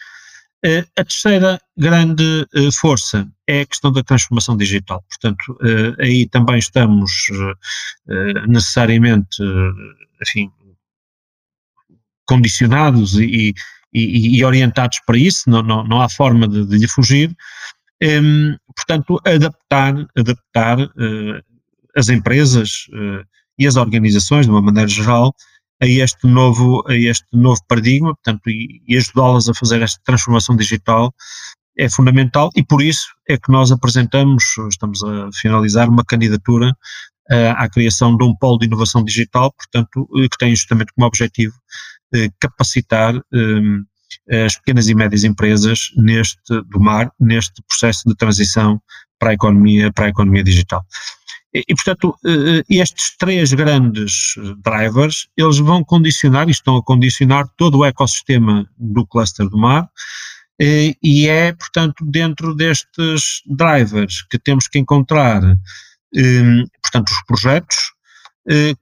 a terceira grande eh, força é a questão da transformação digital. Portanto, eh, aí também estamos necessariamente, enfim, condicionados e, e, e, orientados para isso, não, não, não há forma de, de lhe fugir. Portanto, adaptar, adaptar as empresas e as organizações, de uma maneira geral, a este novo, a este novo paradigma, portanto, e, e ajudá-las a fazer esta transformação digital é fundamental e por isso é que nós apresentamos, estamos a finalizar uma candidatura uh, à criação de um polo de inovação digital, portanto, uh, que tem justamente como objetivo uh, capacitar um, as pequenas e médias empresas neste do mar, neste processo de transição para a economia, para a economia digital. E, portanto, eh, estes três grandes drivers, eles vão condicionar e estão a condicionar todo o ecossistema do cluster do mar, e é, portanto, dentro destes drivers que temos que encontrar, eh, portanto, os projetos,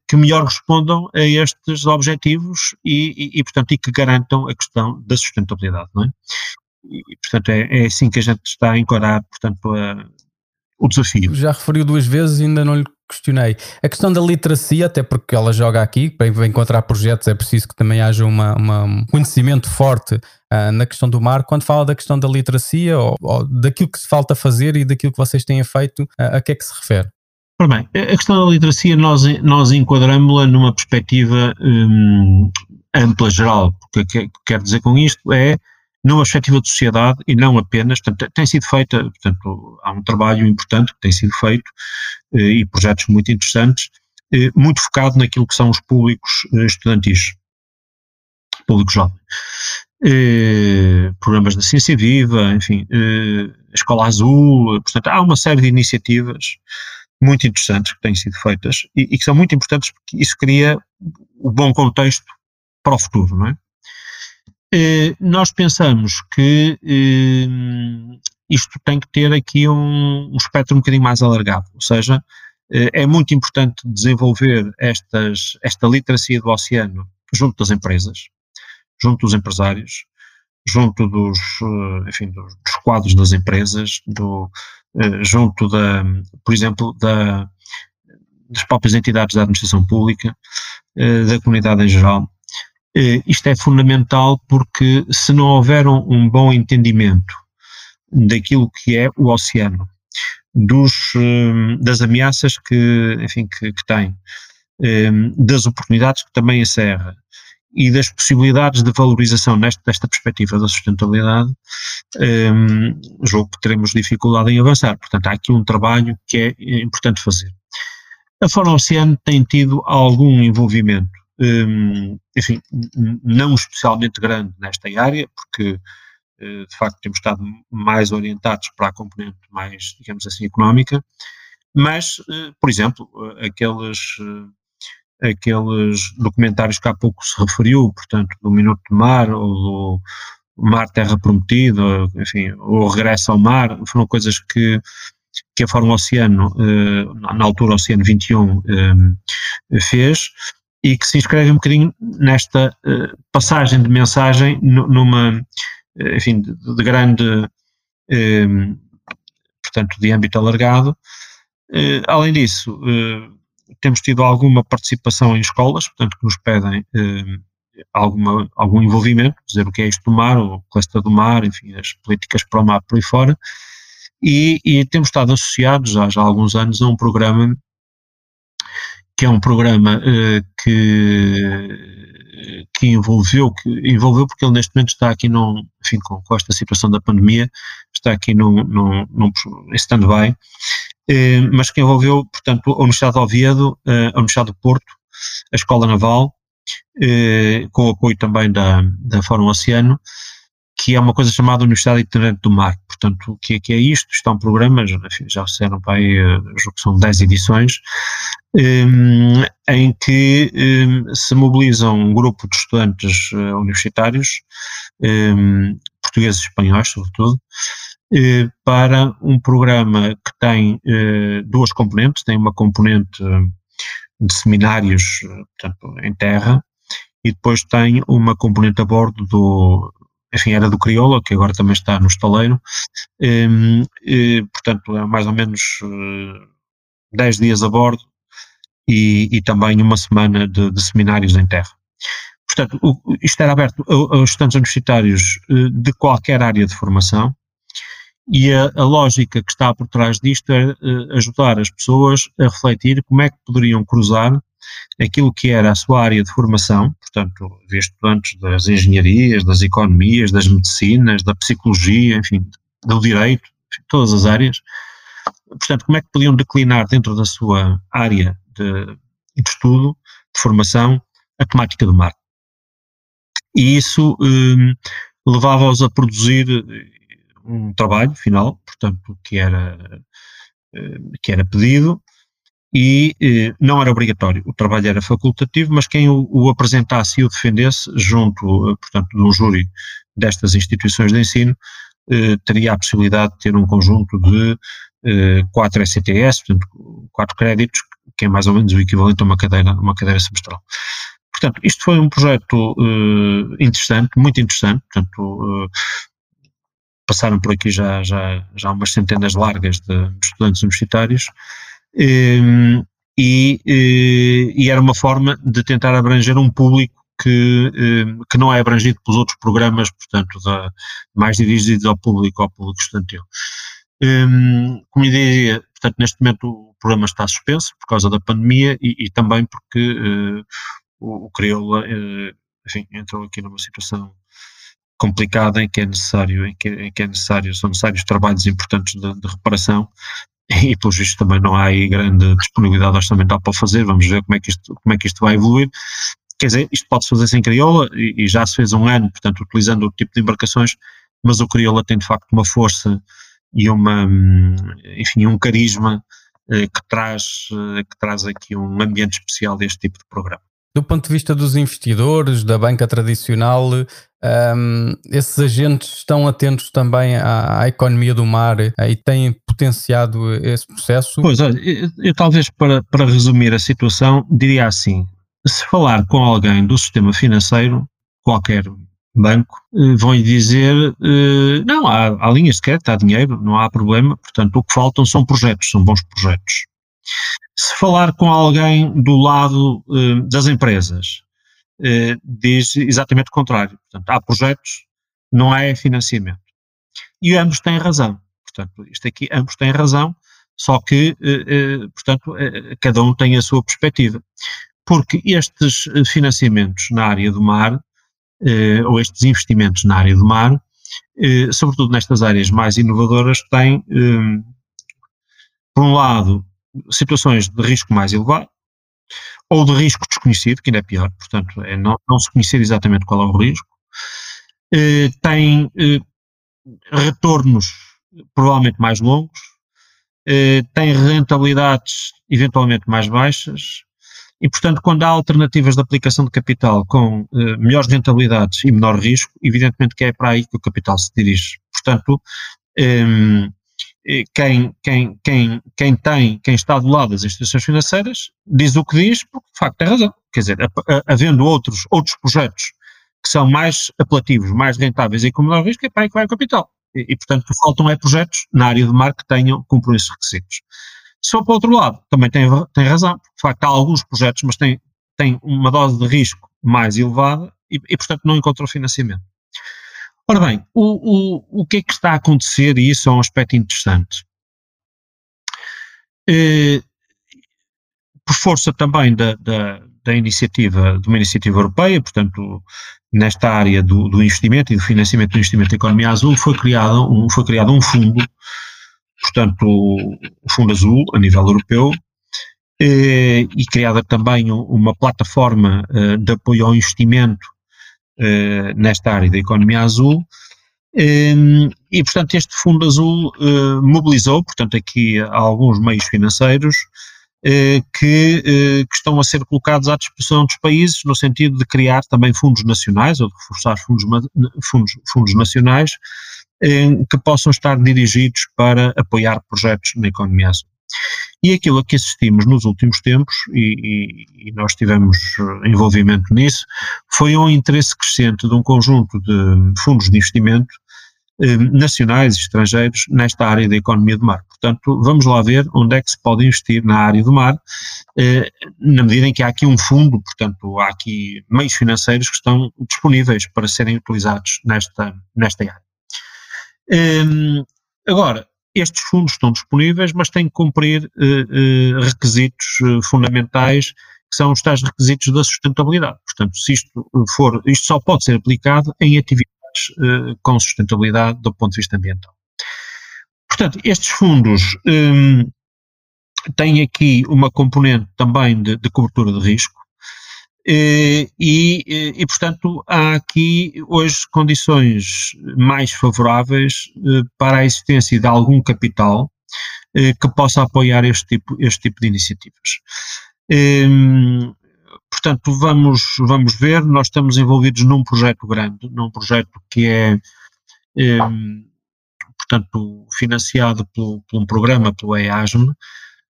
que melhor respondam a estes objetivos e, e, e, portanto, e que garantam a questão da sustentabilidade, não é? E, portanto, é, é assim que a gente está a encarar, portanto, a, o desafio. Já referiu duas vezes e ainda não lhe questionei. A questão da literacia, até porque ela joga aqui, para encontrar projetos é preciso que também haja uma, uma um conhecimento forte uh, na questão do mar. Quando fala da questão da literacia ou, ou, daquilo que se falta fazer e daquilo que vocês têm feito, uh, a que é que se refere? Ora bem, a questão da literacia nós, nós enquadramos-la numa perspectiva hum, ampla, geral, porque o que quero dizer com isto é numa perspectiva de sociedade e não apenas, portanto, tem sido feita, portanto, há um trabalho importante que tem sido feito eh, e projetos muito interessantes, eh, muito focado naquilo que são os públicos eh, estudantis, público jovem. programas da Ciência Viva, enfim, Escola Azul, portanto, há uma série de iniciativas muito interessantes que têm sido feitas e, e que são muito importantes porque isso cria o bom contexto para o futuro, não é? Eh, nós pensamos que eh, isto tem que ter aqui um, um, espectro um bocadinho mais alargado, ou seja, eh, é muito importante desenvolver estas, esta literacia do oceano junto das empresas, junto dos empresários, junto dos, enfim, dos, dos quadros das empresas, do, junto da, por exemplo, da, das próprias entidades da administração pública, da comunidade em geral. Eh, isto é fundamental porque se não houver um, um bom entendimento daquilo que é o oceano, dos, eh, das ameaças que, enfim, que, que tem, eh, das oportunidades que também encerra e das possibilidades de valorização nesta, nesta perspectiva da sustentabilidade, um, julgo que teremos dificuldade em avançar. Portanto, há aqui um trabalho que é importante fazer. A Fórum Oceano tem tido algum envolvimento enfim, não especialmente grande nesta área, porque eh, de facto temos estado mais orientados para a componente mais, digamos assim, económica, mas, eh, por exemplo, aqueles, eh, aqueles documentários que há pouco se referiu, portanto, do Minuto de Mar ou do Mar Terra Prometida, enfim, o Regresso ao Mar, foram coisas que que a Fórum Oceano, na altura Oceano 21, fez, e que se inscreve um bocadinho nesta uh, passagem de mensagem numa, uh, enfim, de, de grande, uh, portanto, de âmbito alargado. além disso, temos tido alguma participação em escolas, portanto, que nos pedem alguma, algum envolvimento, dizer o que é isto do mar, o cluster do mar, enfim, as políticas para o mar por aí fora, e, e temos estado associados já, já há alguns anos a um programa que é um programa uh, que, que envolveu, que envolveu porque ele neste momento está aqui num, enfim, com, com esta situação da pandemia, está aqui num, num, num stand-by, uh, mas que envolveu, portanto, a Universidade de Oviedo, uh, a Universidade do Porto, a Escola Naval, com o apoio também da, da Fórum Oceano, que é uma coisa chamada Universidade Itinerante do Mar. Portanto, o que é, que é isto? Isto é um programa, já, disseram para aí, que são 10 edições, um, em que um, se mobiliza um grupo de estudantes uh, universitários, um, portugueses e espanhóis, sobretudo, uh, para um programa que tem duas componentes, tem uma componente de seminários, portanto, em terra, e depois tem uma componente a bordo do, enfim, era do Crioula, que agora também está no estaleiro, um, e, portanto, é mais ou menos uh, 10 dias a bordo e, e também uma semana de, de, seminários em terra. Portanto, o, isto era aberto aos estudantes universitários uh, de qualquer área de formação, e a, a, lógica que está por trás disto é uh, ajudar as pessoas a refletir como é que poderiam cruzar aquilo que era a sua área de formação, portanto, havia estudantes das engenharias, das economias, das medicinas, da psicologia, enfim, do direito, enfim, todas as áreas. Portanto, como é que podiam declinar dentro da sua área de, de estudo, de formação, a temática do mar? E isso um, levava-os a produzir um trabalho final, portanto, que era, hum, que era pedido, e eh, não era obrigatório, o trabalho era facultativo, mas quem o, o apresentasse e o defendesse junto, eh, portanto, de um júri destas instituições de ensino, eh, teria a possibilidade de ter um conjunto de eh, quatro STS, portanto, quatro créditos que é mais ou menos o equivalente a uma cadeira, uma cadeira semestral. Portanto, isto foi um projeto uh, interessante, muito interessante, portanto, uh, passaram por aqui já, já, já umas centenas largas de estudantes universitários, e, e, era uma forma de tentar abranger um público que, que não é abrangido pelos outros programas, portanto, da, mais dirigidos ao público, ao público estudantil. Um, como eu dizia, portanto, neste momento o programa está suspenso por causa da pandemia e, e também porque uh, o, o Crioula, uh, enfim, entrou aqui numa situação complicada em que é necessário, em que, em que é necessário, são necessários trabalhos importantes de, de reparação e, pelos vistos, também não há aí grande disponibilidade orçamental para fazer. Vamos ver como é que isto, como é que isto vai evoluir. Quer dizer, isto pode-se fazer sem crioula e, e, já se fez um ano, portanto, utilizando o tipo de embarcações, mas o crioula tem de facto uma força e uma, enfim, um carisma eh, que traz, eh, que traz aqui um ambiente especial deste tipo de programa. Do ponto de vista dos investidores, da banca tradicional, um, esses agentes estão atentos também à, à, economia do mar e têm potenciado esse processo? Pois, olha, eu, eu talvez para, para resumir a situação diria assim, se falar com alguém do sistema financeiro, qualquer banco, eh, vão-lhe dizer, eh, não, há, há linhas de crédito, há dinheiro, não há problema, portanto o que faltam são projetos, são bons projetos. Se falar com alguém do lado eh, das empresas, diz exatamente o contrário, portanto há projetos, não há financiamento. E ambos têm razão, portanto isto aqui, ambos têm razão, só que, portanto, cada um tem a sua perspectiva. Porque estes eh, financiamentos na área do mar, eh, ou estes investimentos na área do mar, eh, sobretudo nestas áreas mais inovadoras, têm, eh, por um lado, situações de risco mais elevado, ou de risco desconhecido, que ainda é pior, portanto, é não, não se conhecer exatamente qual é o risco, eh, tem eh, retornos provavelmente mais longos, tem rentabilidades eventualmente mais baixas, e, portanto, quando há alternativas de aplicação de capital com uh, melhores rentabilidades e menor risco, evidentemente que é para aí que o capital se dirige. Portanto, ehm, quem, quem, quem, quem tem, quem está do lado das instituições financeiras, diz o que diz, porque de facto tem razão. Quer dizer, havendo outros, outros projetos que são mais apelativos, mais rentáveis e com menor risco, é para aí que vai o capital. E, e portanto, faltam é projetos na área do mar que tenham, cumpram esses requisitos. Para o outro lado, também tem, tem razão, de facto há alguns projetos, mas tem, tem uma dose de risco mais elevada e, e portanto não encontrou financiamento. Ora bem, o, o, o que é que está a acontecer, e isso é um aspecto interessante. Eh, por força também da, da, da, iniciativa, de uma iniciativa europeia, portanto, nesta área do, do investimento e do financiamento do investimento da economia azul, foi criado um, foi criado um fundo portanto, o Fundo Azul, a nível europeu, eh, e criada também uma plataforma eh, de apoio ao investimento eh, nesta área da economia azul, e, portanto, este Fundo Azul mobilizou, portanto, aqui alguns meios financeiros que, que, estão a ser colocados à disposição dos países no sentido de criar também fundos nacionais ou de reforçar fundos, fundos, fundos nacionais que possam estar dirigidos para apoiar projetos na economia azul. E aquilo a que assistimos nos últimos tempos, e, e, e, nós tivemos eh, envolvimento nisso, foi um interesse crescente de um conjunto de fundos de investimento eh, nacionais e estrangeiros nesta área da economia do mar. Portanto, vamos lá ver onde é que se pode investir na área do mar, eh, na medida em que há aqui um fundo, portanto, há aqui meios financeiros que estão disponíveis para serem utilizados nesta, nesta área. Um, agora, estes fundos estão disponíveis, mas têm que cumprir uh, uh, requisitos uh, fundamentais, que são os tais requisitos da sustentabilidade. Portanto, se isto for, isto só pode ser aplicado em atividades com sustentabilidade do ponto de vista ambiental. Portanto, estes fundos um, têm aqui uma componente também de, de cobertura de risco, eh, e, eh, e, portanto, há aqui hoje condições mais favoráveis eh, para a existência de algum capital que possa apoiar este tipo, este tipo de iniciativas. Ehm, portanto, vamos, vamos ver, nós estamos envolvidos num projeto grande, num projeto que é, ehm, portanto, financiado por, por um programa, pelo EASM,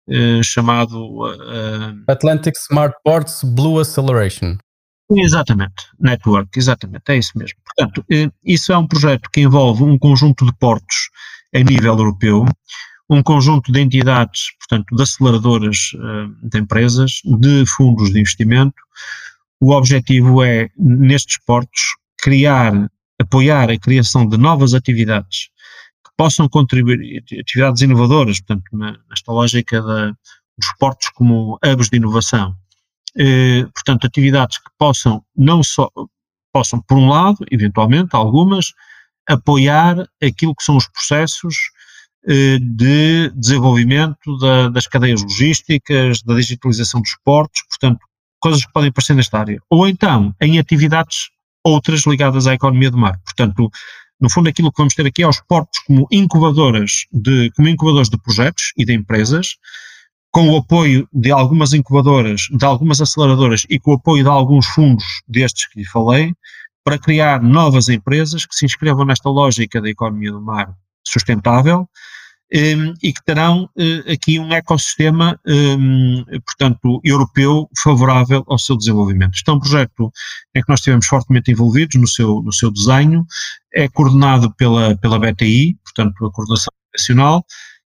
uh, chamado uh, Atlantic Smart Ports Blue Acceleration. Exatamente, network, exatamente, é isso mesmo. Portanto, isso é um projeto que envolve um conjunto de portos a nível europeu, um conjunto de entidades, portanto, de aceleradoras de empresas, de fundos de investimento. O objetivo é, nestes portos, criar, apoiar a criação de novas atividades possam contribuir, atividades inovadoras, portanto, nesta lógica da, dos portos como hubs de inovação. Eh, portanto, atividades que possam não só, possam, por um lado, eventualmente, algumas, apoiar aquilo que são os processos eh, de desenvolvimento da, das cadeias logísticas, da digitalização dos portos, portanto, coisas que podem aparecer nesta área. Ou então, em atividades outras ligadas à economia do mar. Portanto, no fundo, aquilo que vamos ter aqui é os portos como incubadoras de, como incubadores de projetos e de empresas, com o apoio de algumas incubadoras, de algumas aceleradoras e com o apoio de alguns fundos destes que lhe falei, para criar novas empresas que se inscrevam nesta lógica da economia do mar sustentável um, e que terão uh, aqui um ecossistema, um, portanto, europeu favorável ao seu desenvolvimento. Este é um projeto em que nós estivemos fortemente envolvidos no seu, no seu desenho, é coordenado pela, pela BTI, portanto, a Coordenação Nacional,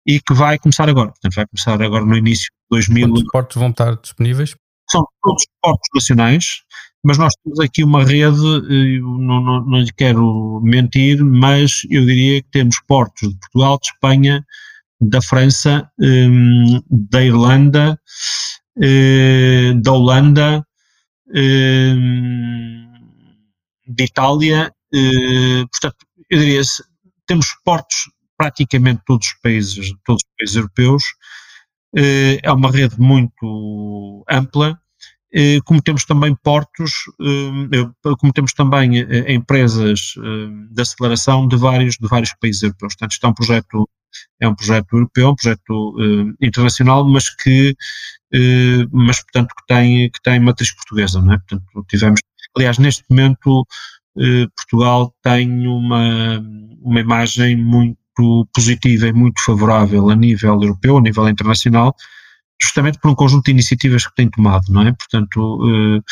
e que vai começar agora. Portanto, vai começar agora no início de 2000. Quantos portos vão estar disponíveis? São todos portos nacionais, mas nós temos aqui uma rede, não, não, não lhe quero mentir, mas eu diria que temos portos de Portugal, de Espanha, da França, um, da Irlanda, um, da Holanda, um, de Itália, hum, portanto, eu diria, temos portos praticamente todos os países, todos os países europeus, é uma rede muito ampla, eh, como temos também portos, eh, como temos também eh, empresas de aceleração de vários, de vários países europeus. Portanto, isto é um projeto, é um projeto europeu, um projeto internacional, mas que, mas portanto, que tem, que tem matriz portuguesa, não é? Portanto, tivemos, aliás, neste momento, Portugal tem uma, uma imagem muito positiva e muito favorável a nível europeu, a nível internacional, justamente por um conjunto de iniciativas que tem tomado, não é? Portanto, uh,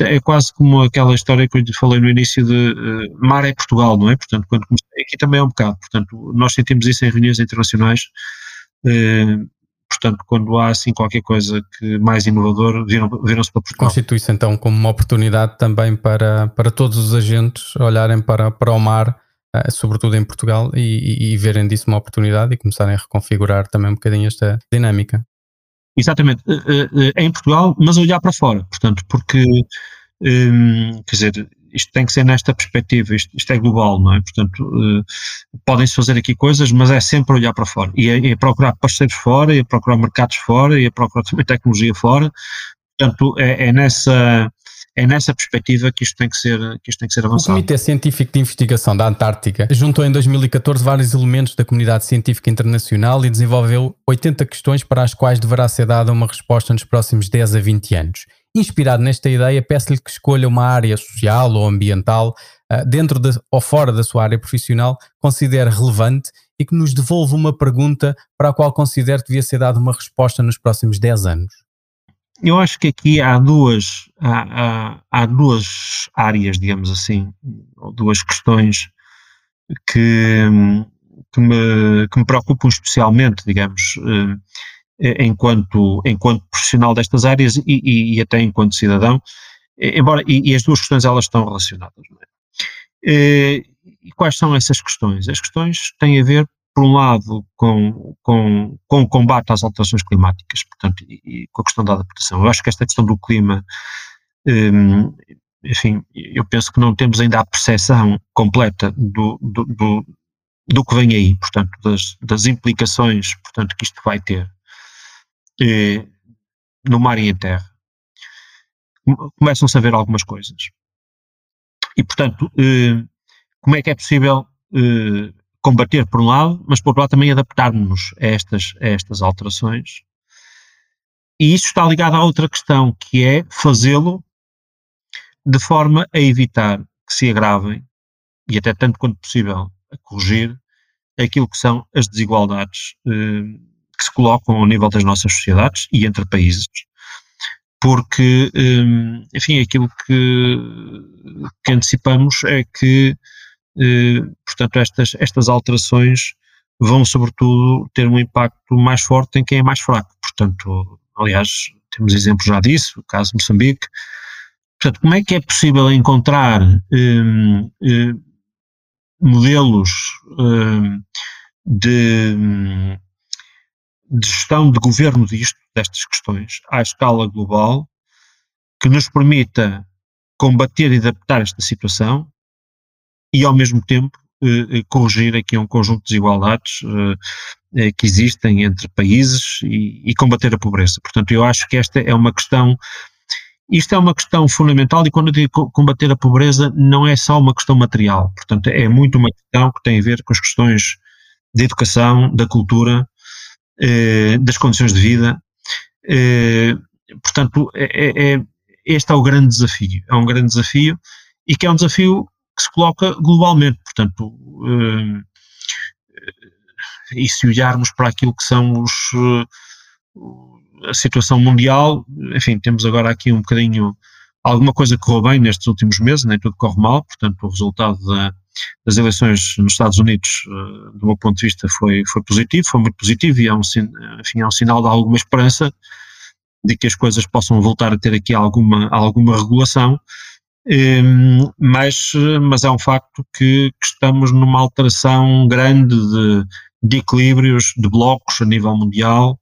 é quase como aquela história que eu falei no início de uh, mar é Portugal, não é? Portanto, quando comecei, aqui também é um bocado, portanto, nós sentimos isso em reuniões internacionais, portanto, quando há assim qualquer coisa que mais inovador, viram-se viram para Portugal. Constitui-se então como uma oportunidade também para, para todos os agentes olharem para, para o mar, sobretudo em Portugal, e, e, e verem disso uma oportunidade e começarem a reconfigurar também um bocadinho esta dinâmica. Exatamente, é em Portugal, mas olhar para fora, portanto, porque, um, quer dizer, isto tem que ser nesta perspectiva, isto, isto é global, não é? Portanto, podem-se fazer aqui coisas, mas é sempre olhar para fora, e é, é, procurar parceiros fora, e é procurar mercados fora, e é procurar também tecnologia fora, portanto, é, é nessa é nessa perspectiva que isto tem que ser, que isto tem que ser avançado. O Comitê Científico de Investigação da Antártica juntou em 2014 vários elementos da comunidade científica internacional e desenvolveu 80 questões para as quais deverá ser dada uma resposta nos próximos 10 a 20 anos. Inspirado nesta ideia, peço-lhe que escolha uma área social ou ambiental eh, dentro de, ou fora da sua área profissional, considere relevante e que nos devolva uma pergunta para a qual considere que devia ser dada uma resposta nos próximos 10 anos eu acho que aqui há duas, há, há, há, duas áreas, digamos assim, ou duas questões que, que, me, que me preocupam especialmente, digamos, eh, enquanto, enquanto profissional destas áreas e, e, e até enquanto cidadão, embora, e, e, as duas questões elas estão relacionadas. É? Eh, e quais são essas questões? As questões têm a ver por um lado, com, com, com o combate às alterações climáticas, portanto, e, e, com a questão da adaptação. Eu acho que esta questão do clima, um, enfim, eu penso que não temos ainda a percepção completa do, do, do, do que vem aí, portanto, das, das implicações, portanto, que isto vai ter eh, no mar e em terra. Começam-se a ver algumas coisas. E, portanto, eh, como é que é possível eh, combater por um lado, mas por outro lado também adaptarmos a estas, a estas alterações. E isso está ligado a outra questão, que é fazê-lo de forma a evitar que se agravem, e até tanto quanto possível a corrigir, aquilo que são as desigualdades eh, que se colocam ao nível das nossas sociedades e entre países, porque, um, enfim, aquilo que, que, antecipamos é que, portanto, estas, estas alterações vão, sobretudo, ter um impacto mais forte em quem é mais fraco. Portanto, aliás, temos exemplos já disso, o caso de Moçambique. Portanto, como é que é possível encontrar um, um, modelos um, de, de gestão de governo disto, destas questões, à escala global, que nos permita combater e adaptar esta situação e, ao mesmo tempo, eh, eh corrigir aqui um conjunto de desigualdades eh, que existem entre países e, e, combater a pobreza. Portanto, eu acho que esta é uma questão, isto é uma questão fundamental e quando eu digo combater a pobreza não é só uma questão material, portanto, é muito uma questão que tem a ver com as questões da educação, da cultura, eh, das condições de vida. Eh, portanto, é, é, é, este é o grande desafio. É um grande desafio e que é um desafio que se coloca globalmente. Portanto, eh, e se olharmos para aquilo que são os, a situação mundial, enfim, temos agora aqui um bocadinho alguma coisa correu bem nestes últimos meses, nem tudo corre mal, portanto, o resultado da, das eleições nos Estados Unidos, uh, do meu ponto de vista, foi, foi positivo, foi muito positivo e é um, enfim, é um sinal de alguma esperança de que as coisas possam voltar a ter aqui alguma, alguma regulação, mas, mas é um facto que, que estamos numa alteração grande de, de, equilíbrios, de blocos a nível mundial.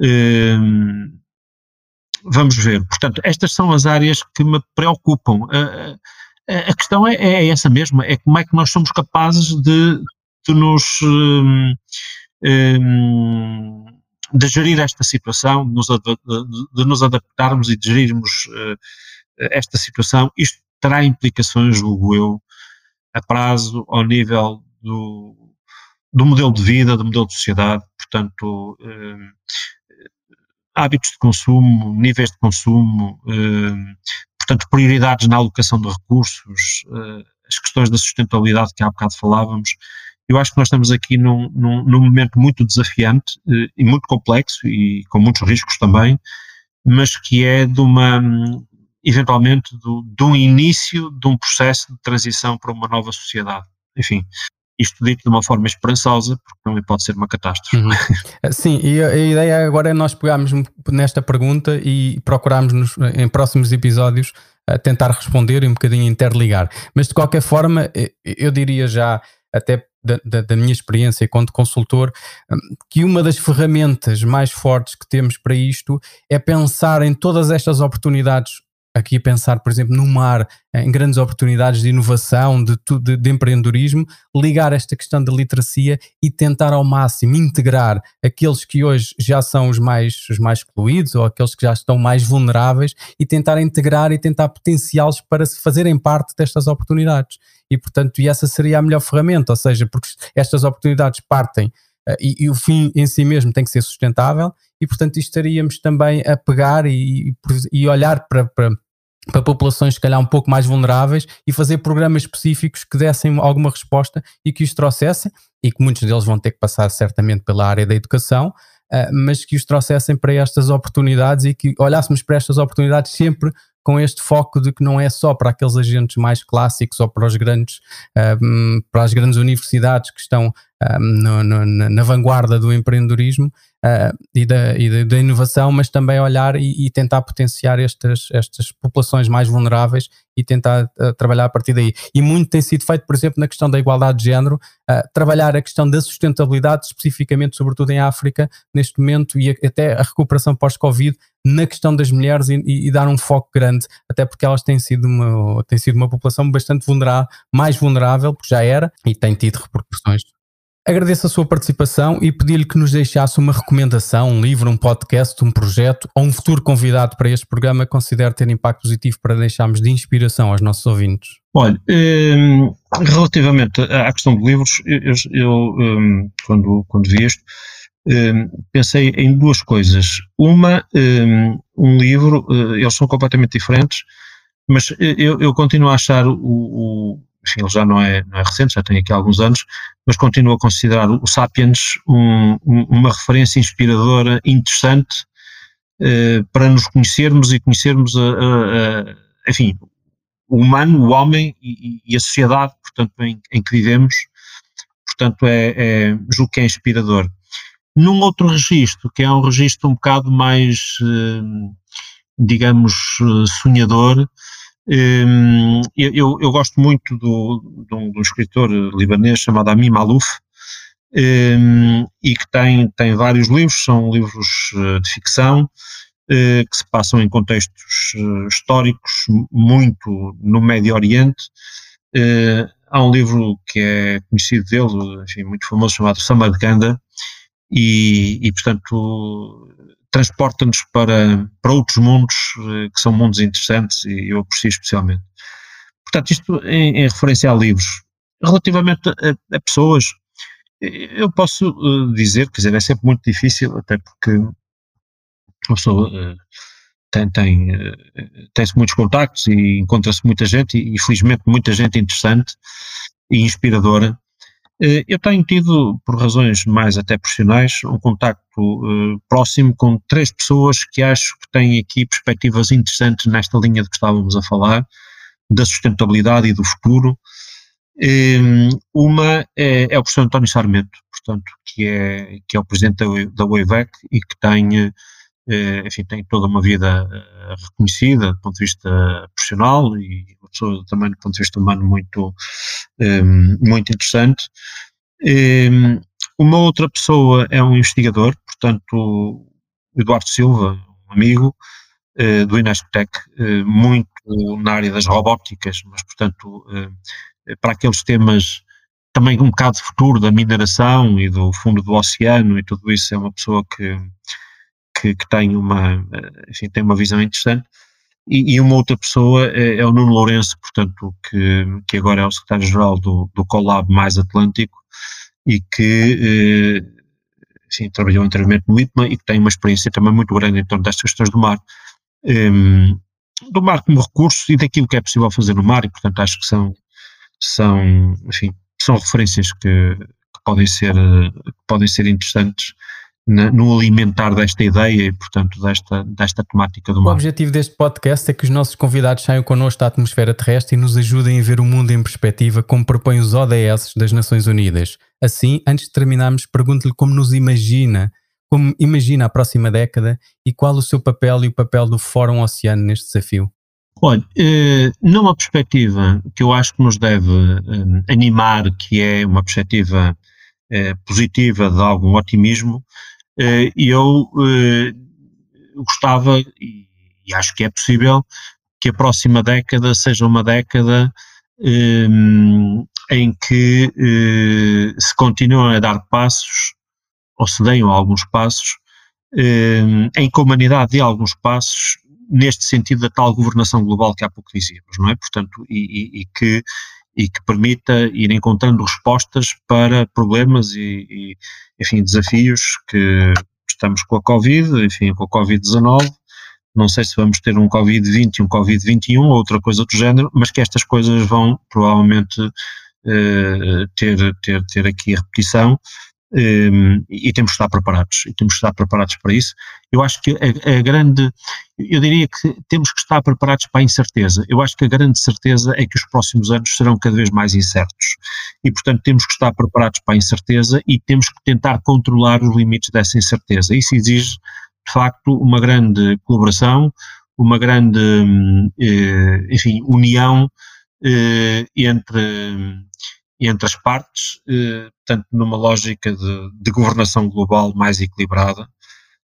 Ehm, vamos ver. Portanto, estas são as áreas que me preocupam. Uh, a questão é, é, essa mesma, é como é que nós somos capazes de, de nos um, de gerir esta situação, de nos, adaptarmos e de gerirmos uh, esta situação. Isto terá implicações, julgo eu, a prazo, ao nível do, do modelo de vida, do modelo de sociedade, portanto, um, hábitos de consumo, níveis de consumo, hum, portanto, prioridades na alocação de recursos, uh, as questões da sustentabilidade que há bocado falávamos. Eu acho que nós estamos aqui num, num, num momento muito desafiante uh, e muito complexo e com muitos riscos também, mas que é de uma, eventualmente, do, de um início de um processo de transição para uma nova sociedade. Enfim, isto dito de uma forma esperançosa, porque também pode ser uma catástrofe. Uhum. (laughs) Sim, e a, a, ideia agora é nós pegarmos nesta pergunta e procurarmos nos, em próximos episódios a tentar responder e um bocadinho interligar. Mas de qualquer forma, eu diria já, até da, da, da, minha experiência enquanto consultor, hum, que uma das ferramentas mais fortes que temos para isto é pensar em todas estas oportunidades aqui a pensar, por exemplo, no mar, em grandes oportunidades de inovação, de, de, de, empreendedorismo, ligar esta questão da literacia e tentar ao máximo integrar aqueles que hoje já são os mais, os mais excluídos ou aqueles que já estão mais vulneráveis e tentar integrar e tentar potenciá-los para se fazerem parte destas oportunidades. E, portanto, e essa seria a melhor ferramenta, ou seja, porque estas oportunidades partem uh, e, e o fim em si mesmo tem que ser sustentável e, portanto, estaríamos também a pegar e, e olhar para, para, para populações, se calhar, um pouco mais vulneráveis e fazer programas específicos que dessem alguma resposta e que os trouxessem, e que muitos deles vão ter que passar certamente pela área da educação, uh, mas que os trouxessem para estas oportunidades e que olhássemos para estas oportunidades sempre com este foco de que não é só para aqueles agentes mais clássicos ou para os grandes, um, para as grandes universidades que estão um, no, no, na vanguarda do empreendedorismo uh, e, da, e da, inovação, mas também olhar e, e, tentar potenciar estas, estas populações mais vulneráveis e tentar uh, trabalhar a partir daí. E muito tem sido feito, por exemplo, na questão da igualdade de género, uh, trabalhar a questão da sustentabilidade, especificamente, sobretudo em África, neste momento, e até a recuperação pós-Covid, na questão das mulheres e, e, dar um foco grande, até porque elas têm sido uma, têm sido uma população bastante vulnerável, mais vulnerável, porque já era, e tem tido repercussões. Agradeço a sua participação e pedi-lhe que nos deixasse uma recomendação, um livro, um podcast, um projeto ou um futuro convidado para este programa que considere ter impacto positivo para deixarmos de inspiração aos nossos ouvintes. Olha, um, relativamente à questão de livros, eu, eu um, quando, quando vi isto, pensei em duas coisas. Uma, hum, um, livro, uh, eles são completamente diferentes, mas eu, eu continuo a achar o, o enfim, ele já não é, não é recente, já tem aqui alguns anos, mas continuo a considerar o Sapiens um, um, uma referência inspiradora, interessante, uh, para nos conhecermos e conhecermos, a, a, a, enfim, o humano, o homem e, e a sociedade, portanto, em, em, que vivemos, portanto, é, é, julgo que é inspirador. Num outro registro, que é um registro um bocado mais, uh, digamos, sonhador, um, eu, eu, gosto muito do, do, do escritor libanês chamado Ami Malouf, um, e que tem, tem vários livros, são livros eh, de ficção, uh, que se passam em contextos históricos, muito no Médio Oriente. Há um livro que é conhecido dele, enfim, muito famoso, chamado Samarcanda, e, e portanto transporta-nos para, para outros mundos eh, que são mundos interessantes e eu aprecio especialmente. Portanto, isto em, em referência a livros. Relativamente a, a pessoas, eu posso uh, dizer, quer dizer, é sempre muito difícil, até porque a pessoa uh, tem, tem, muitos contactos e encontra-se muita gente e, e felizmente muita gente interessante e inspiradora eh, eu tenho tido, por razões mais até profissionais, um contacto uh, próximo com três pessoas que acho que têm aqui perspectivas interessantes nesta linha de que estávamos a falar, da sustentabilidade e do futuro. Uma é, é, o professor António Sarmento, portanto, que é, que é o presidente da, da UEVEC e que tem, uh, enfim, tem toda uma vida uh, reconhecida do ponto de vista profissional e uma pessoa também do ponto de vista humano muito, um, muito interessante. Um, uma outra pessoa é um investigador, portanto, Eduardo Silva, um amigo uh, do Inesctec, uh, muito na área das robóticas, mas, portanto, para aqueles temas também um bocado de futuro da mineração e do fundo do oceano e tudo isso, é uma pessoa que, que, que tem, uma, enfim, tem uma visão interessante. E, e, uma outra pessoa é, é, o Nuno Lourenço, portanto, que, que agora é o secretário-geral do, do Colab Mais Atlântico e que eh, trabalhou anteriormente no IPMA e que tem uma experiência também muito grande em torno destas questões do mar. Um, ehm, do mar como recurso e daquilo que é possível fazer no mar e, portanto, acho que são, são enfim, são referências que, que podem, ser, que podem ser interessantes no alimentar desta ideia e, portanto, desta, desta temática do mar. O objetivo deste podcast é que os nossos convidados saiam connosco da atmosfera terrestre e nos ajudem a ver o mundo em perspectiva, como propõem os ODS das Nações Unidas. Assim, antes de terminarmos, pergunto-lhe como nos imagina, como imagina a próxima década e qual o seu papel e o papel do Fórum Oceano neste desafio. Olha, eh, numa perspectiva que eu acho que nos deve eh, animar, que é uma perspectiva eh, positiva de algum otimismo, eu eh, gostava, e, acho que é possível, que a próxima década seja uma década um, em que se continuam a dar passos, ou se deem alguns passos, em que a humanidade dê alguns passos neste sentido da tal governação global que há pouco dizíamos, não é? Portanto, e, e, e que, e que permita ir encontrando respostas para problemas e, e enfim, desafios que estamos com a Covid, enfim, com a Covid-19, não sei se vamos ter um Covid-20 e um Covid-21 ou outra coisa do género, mas que estas coisas vão provavelmente uh, ter, ter, ter aqui a repetição um, ehm, e temos que estar preparados, e temos que estar preparados para isso. Eu acho que a, a, grande, eu diria que temos que estar preparados para a incerteza. Eu acho que a grande certeza é que os próximos anos serão cada vez mais incertos e, portanto, temos que estar preparados para a incerteza e temos que tentar controlar os limites dessa incerteza. Isso exige, de facto, uma grande colaboração, uma grande, eh, enfim, união eh, entre entre as partes, eh, portanto, numa lógica de, de, governação global mais equilibrada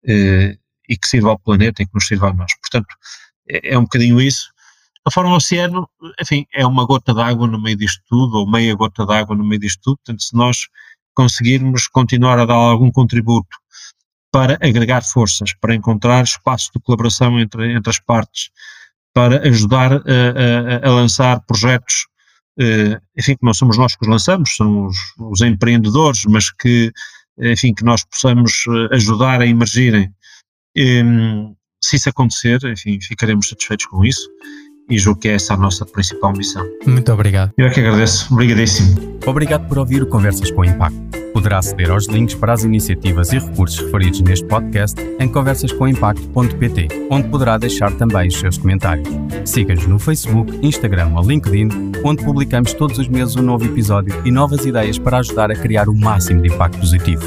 eh, e que sirva ao planeta e que nos sirva a nós. Portanto, é, é um bocadinho isso. A Fórum Oceano, enfim, é uma gota d'água no meio disto tudo, ou meia gota d'água no meio disto tudo, portanto, se nós conseguirmos continuar a dar algum contributo para agregar forças, para encontrar espaços de colaboração entre, entre as partes, para ajudar a, a, a lançar projetos eh, enfim, que não somos nós que os lançamos, são os, os empreendedores, mas que, enfim, que nós possamos eh, ajudar a emergirem. se isso acontecer, enfim, ficaremos satisfeitos com isso. E julgo que é essa a nossa principal missão. Muito obrigado. Eu é que agradeço. Obrigadíssimo. Obrigado por ouvir o Conversas com Impacto. Poderá aceder aos links para as iniciativas e recursos referidos neste podcast em conversascomimpacto.pt, onde poderá deixar também os seus comentários. Siga-nos no Facebook, Instagram ou LinkedIn, onde publicamos todos os meses um novo episódio e novas ideias para ajudar a criar o máximo de impacto positivo.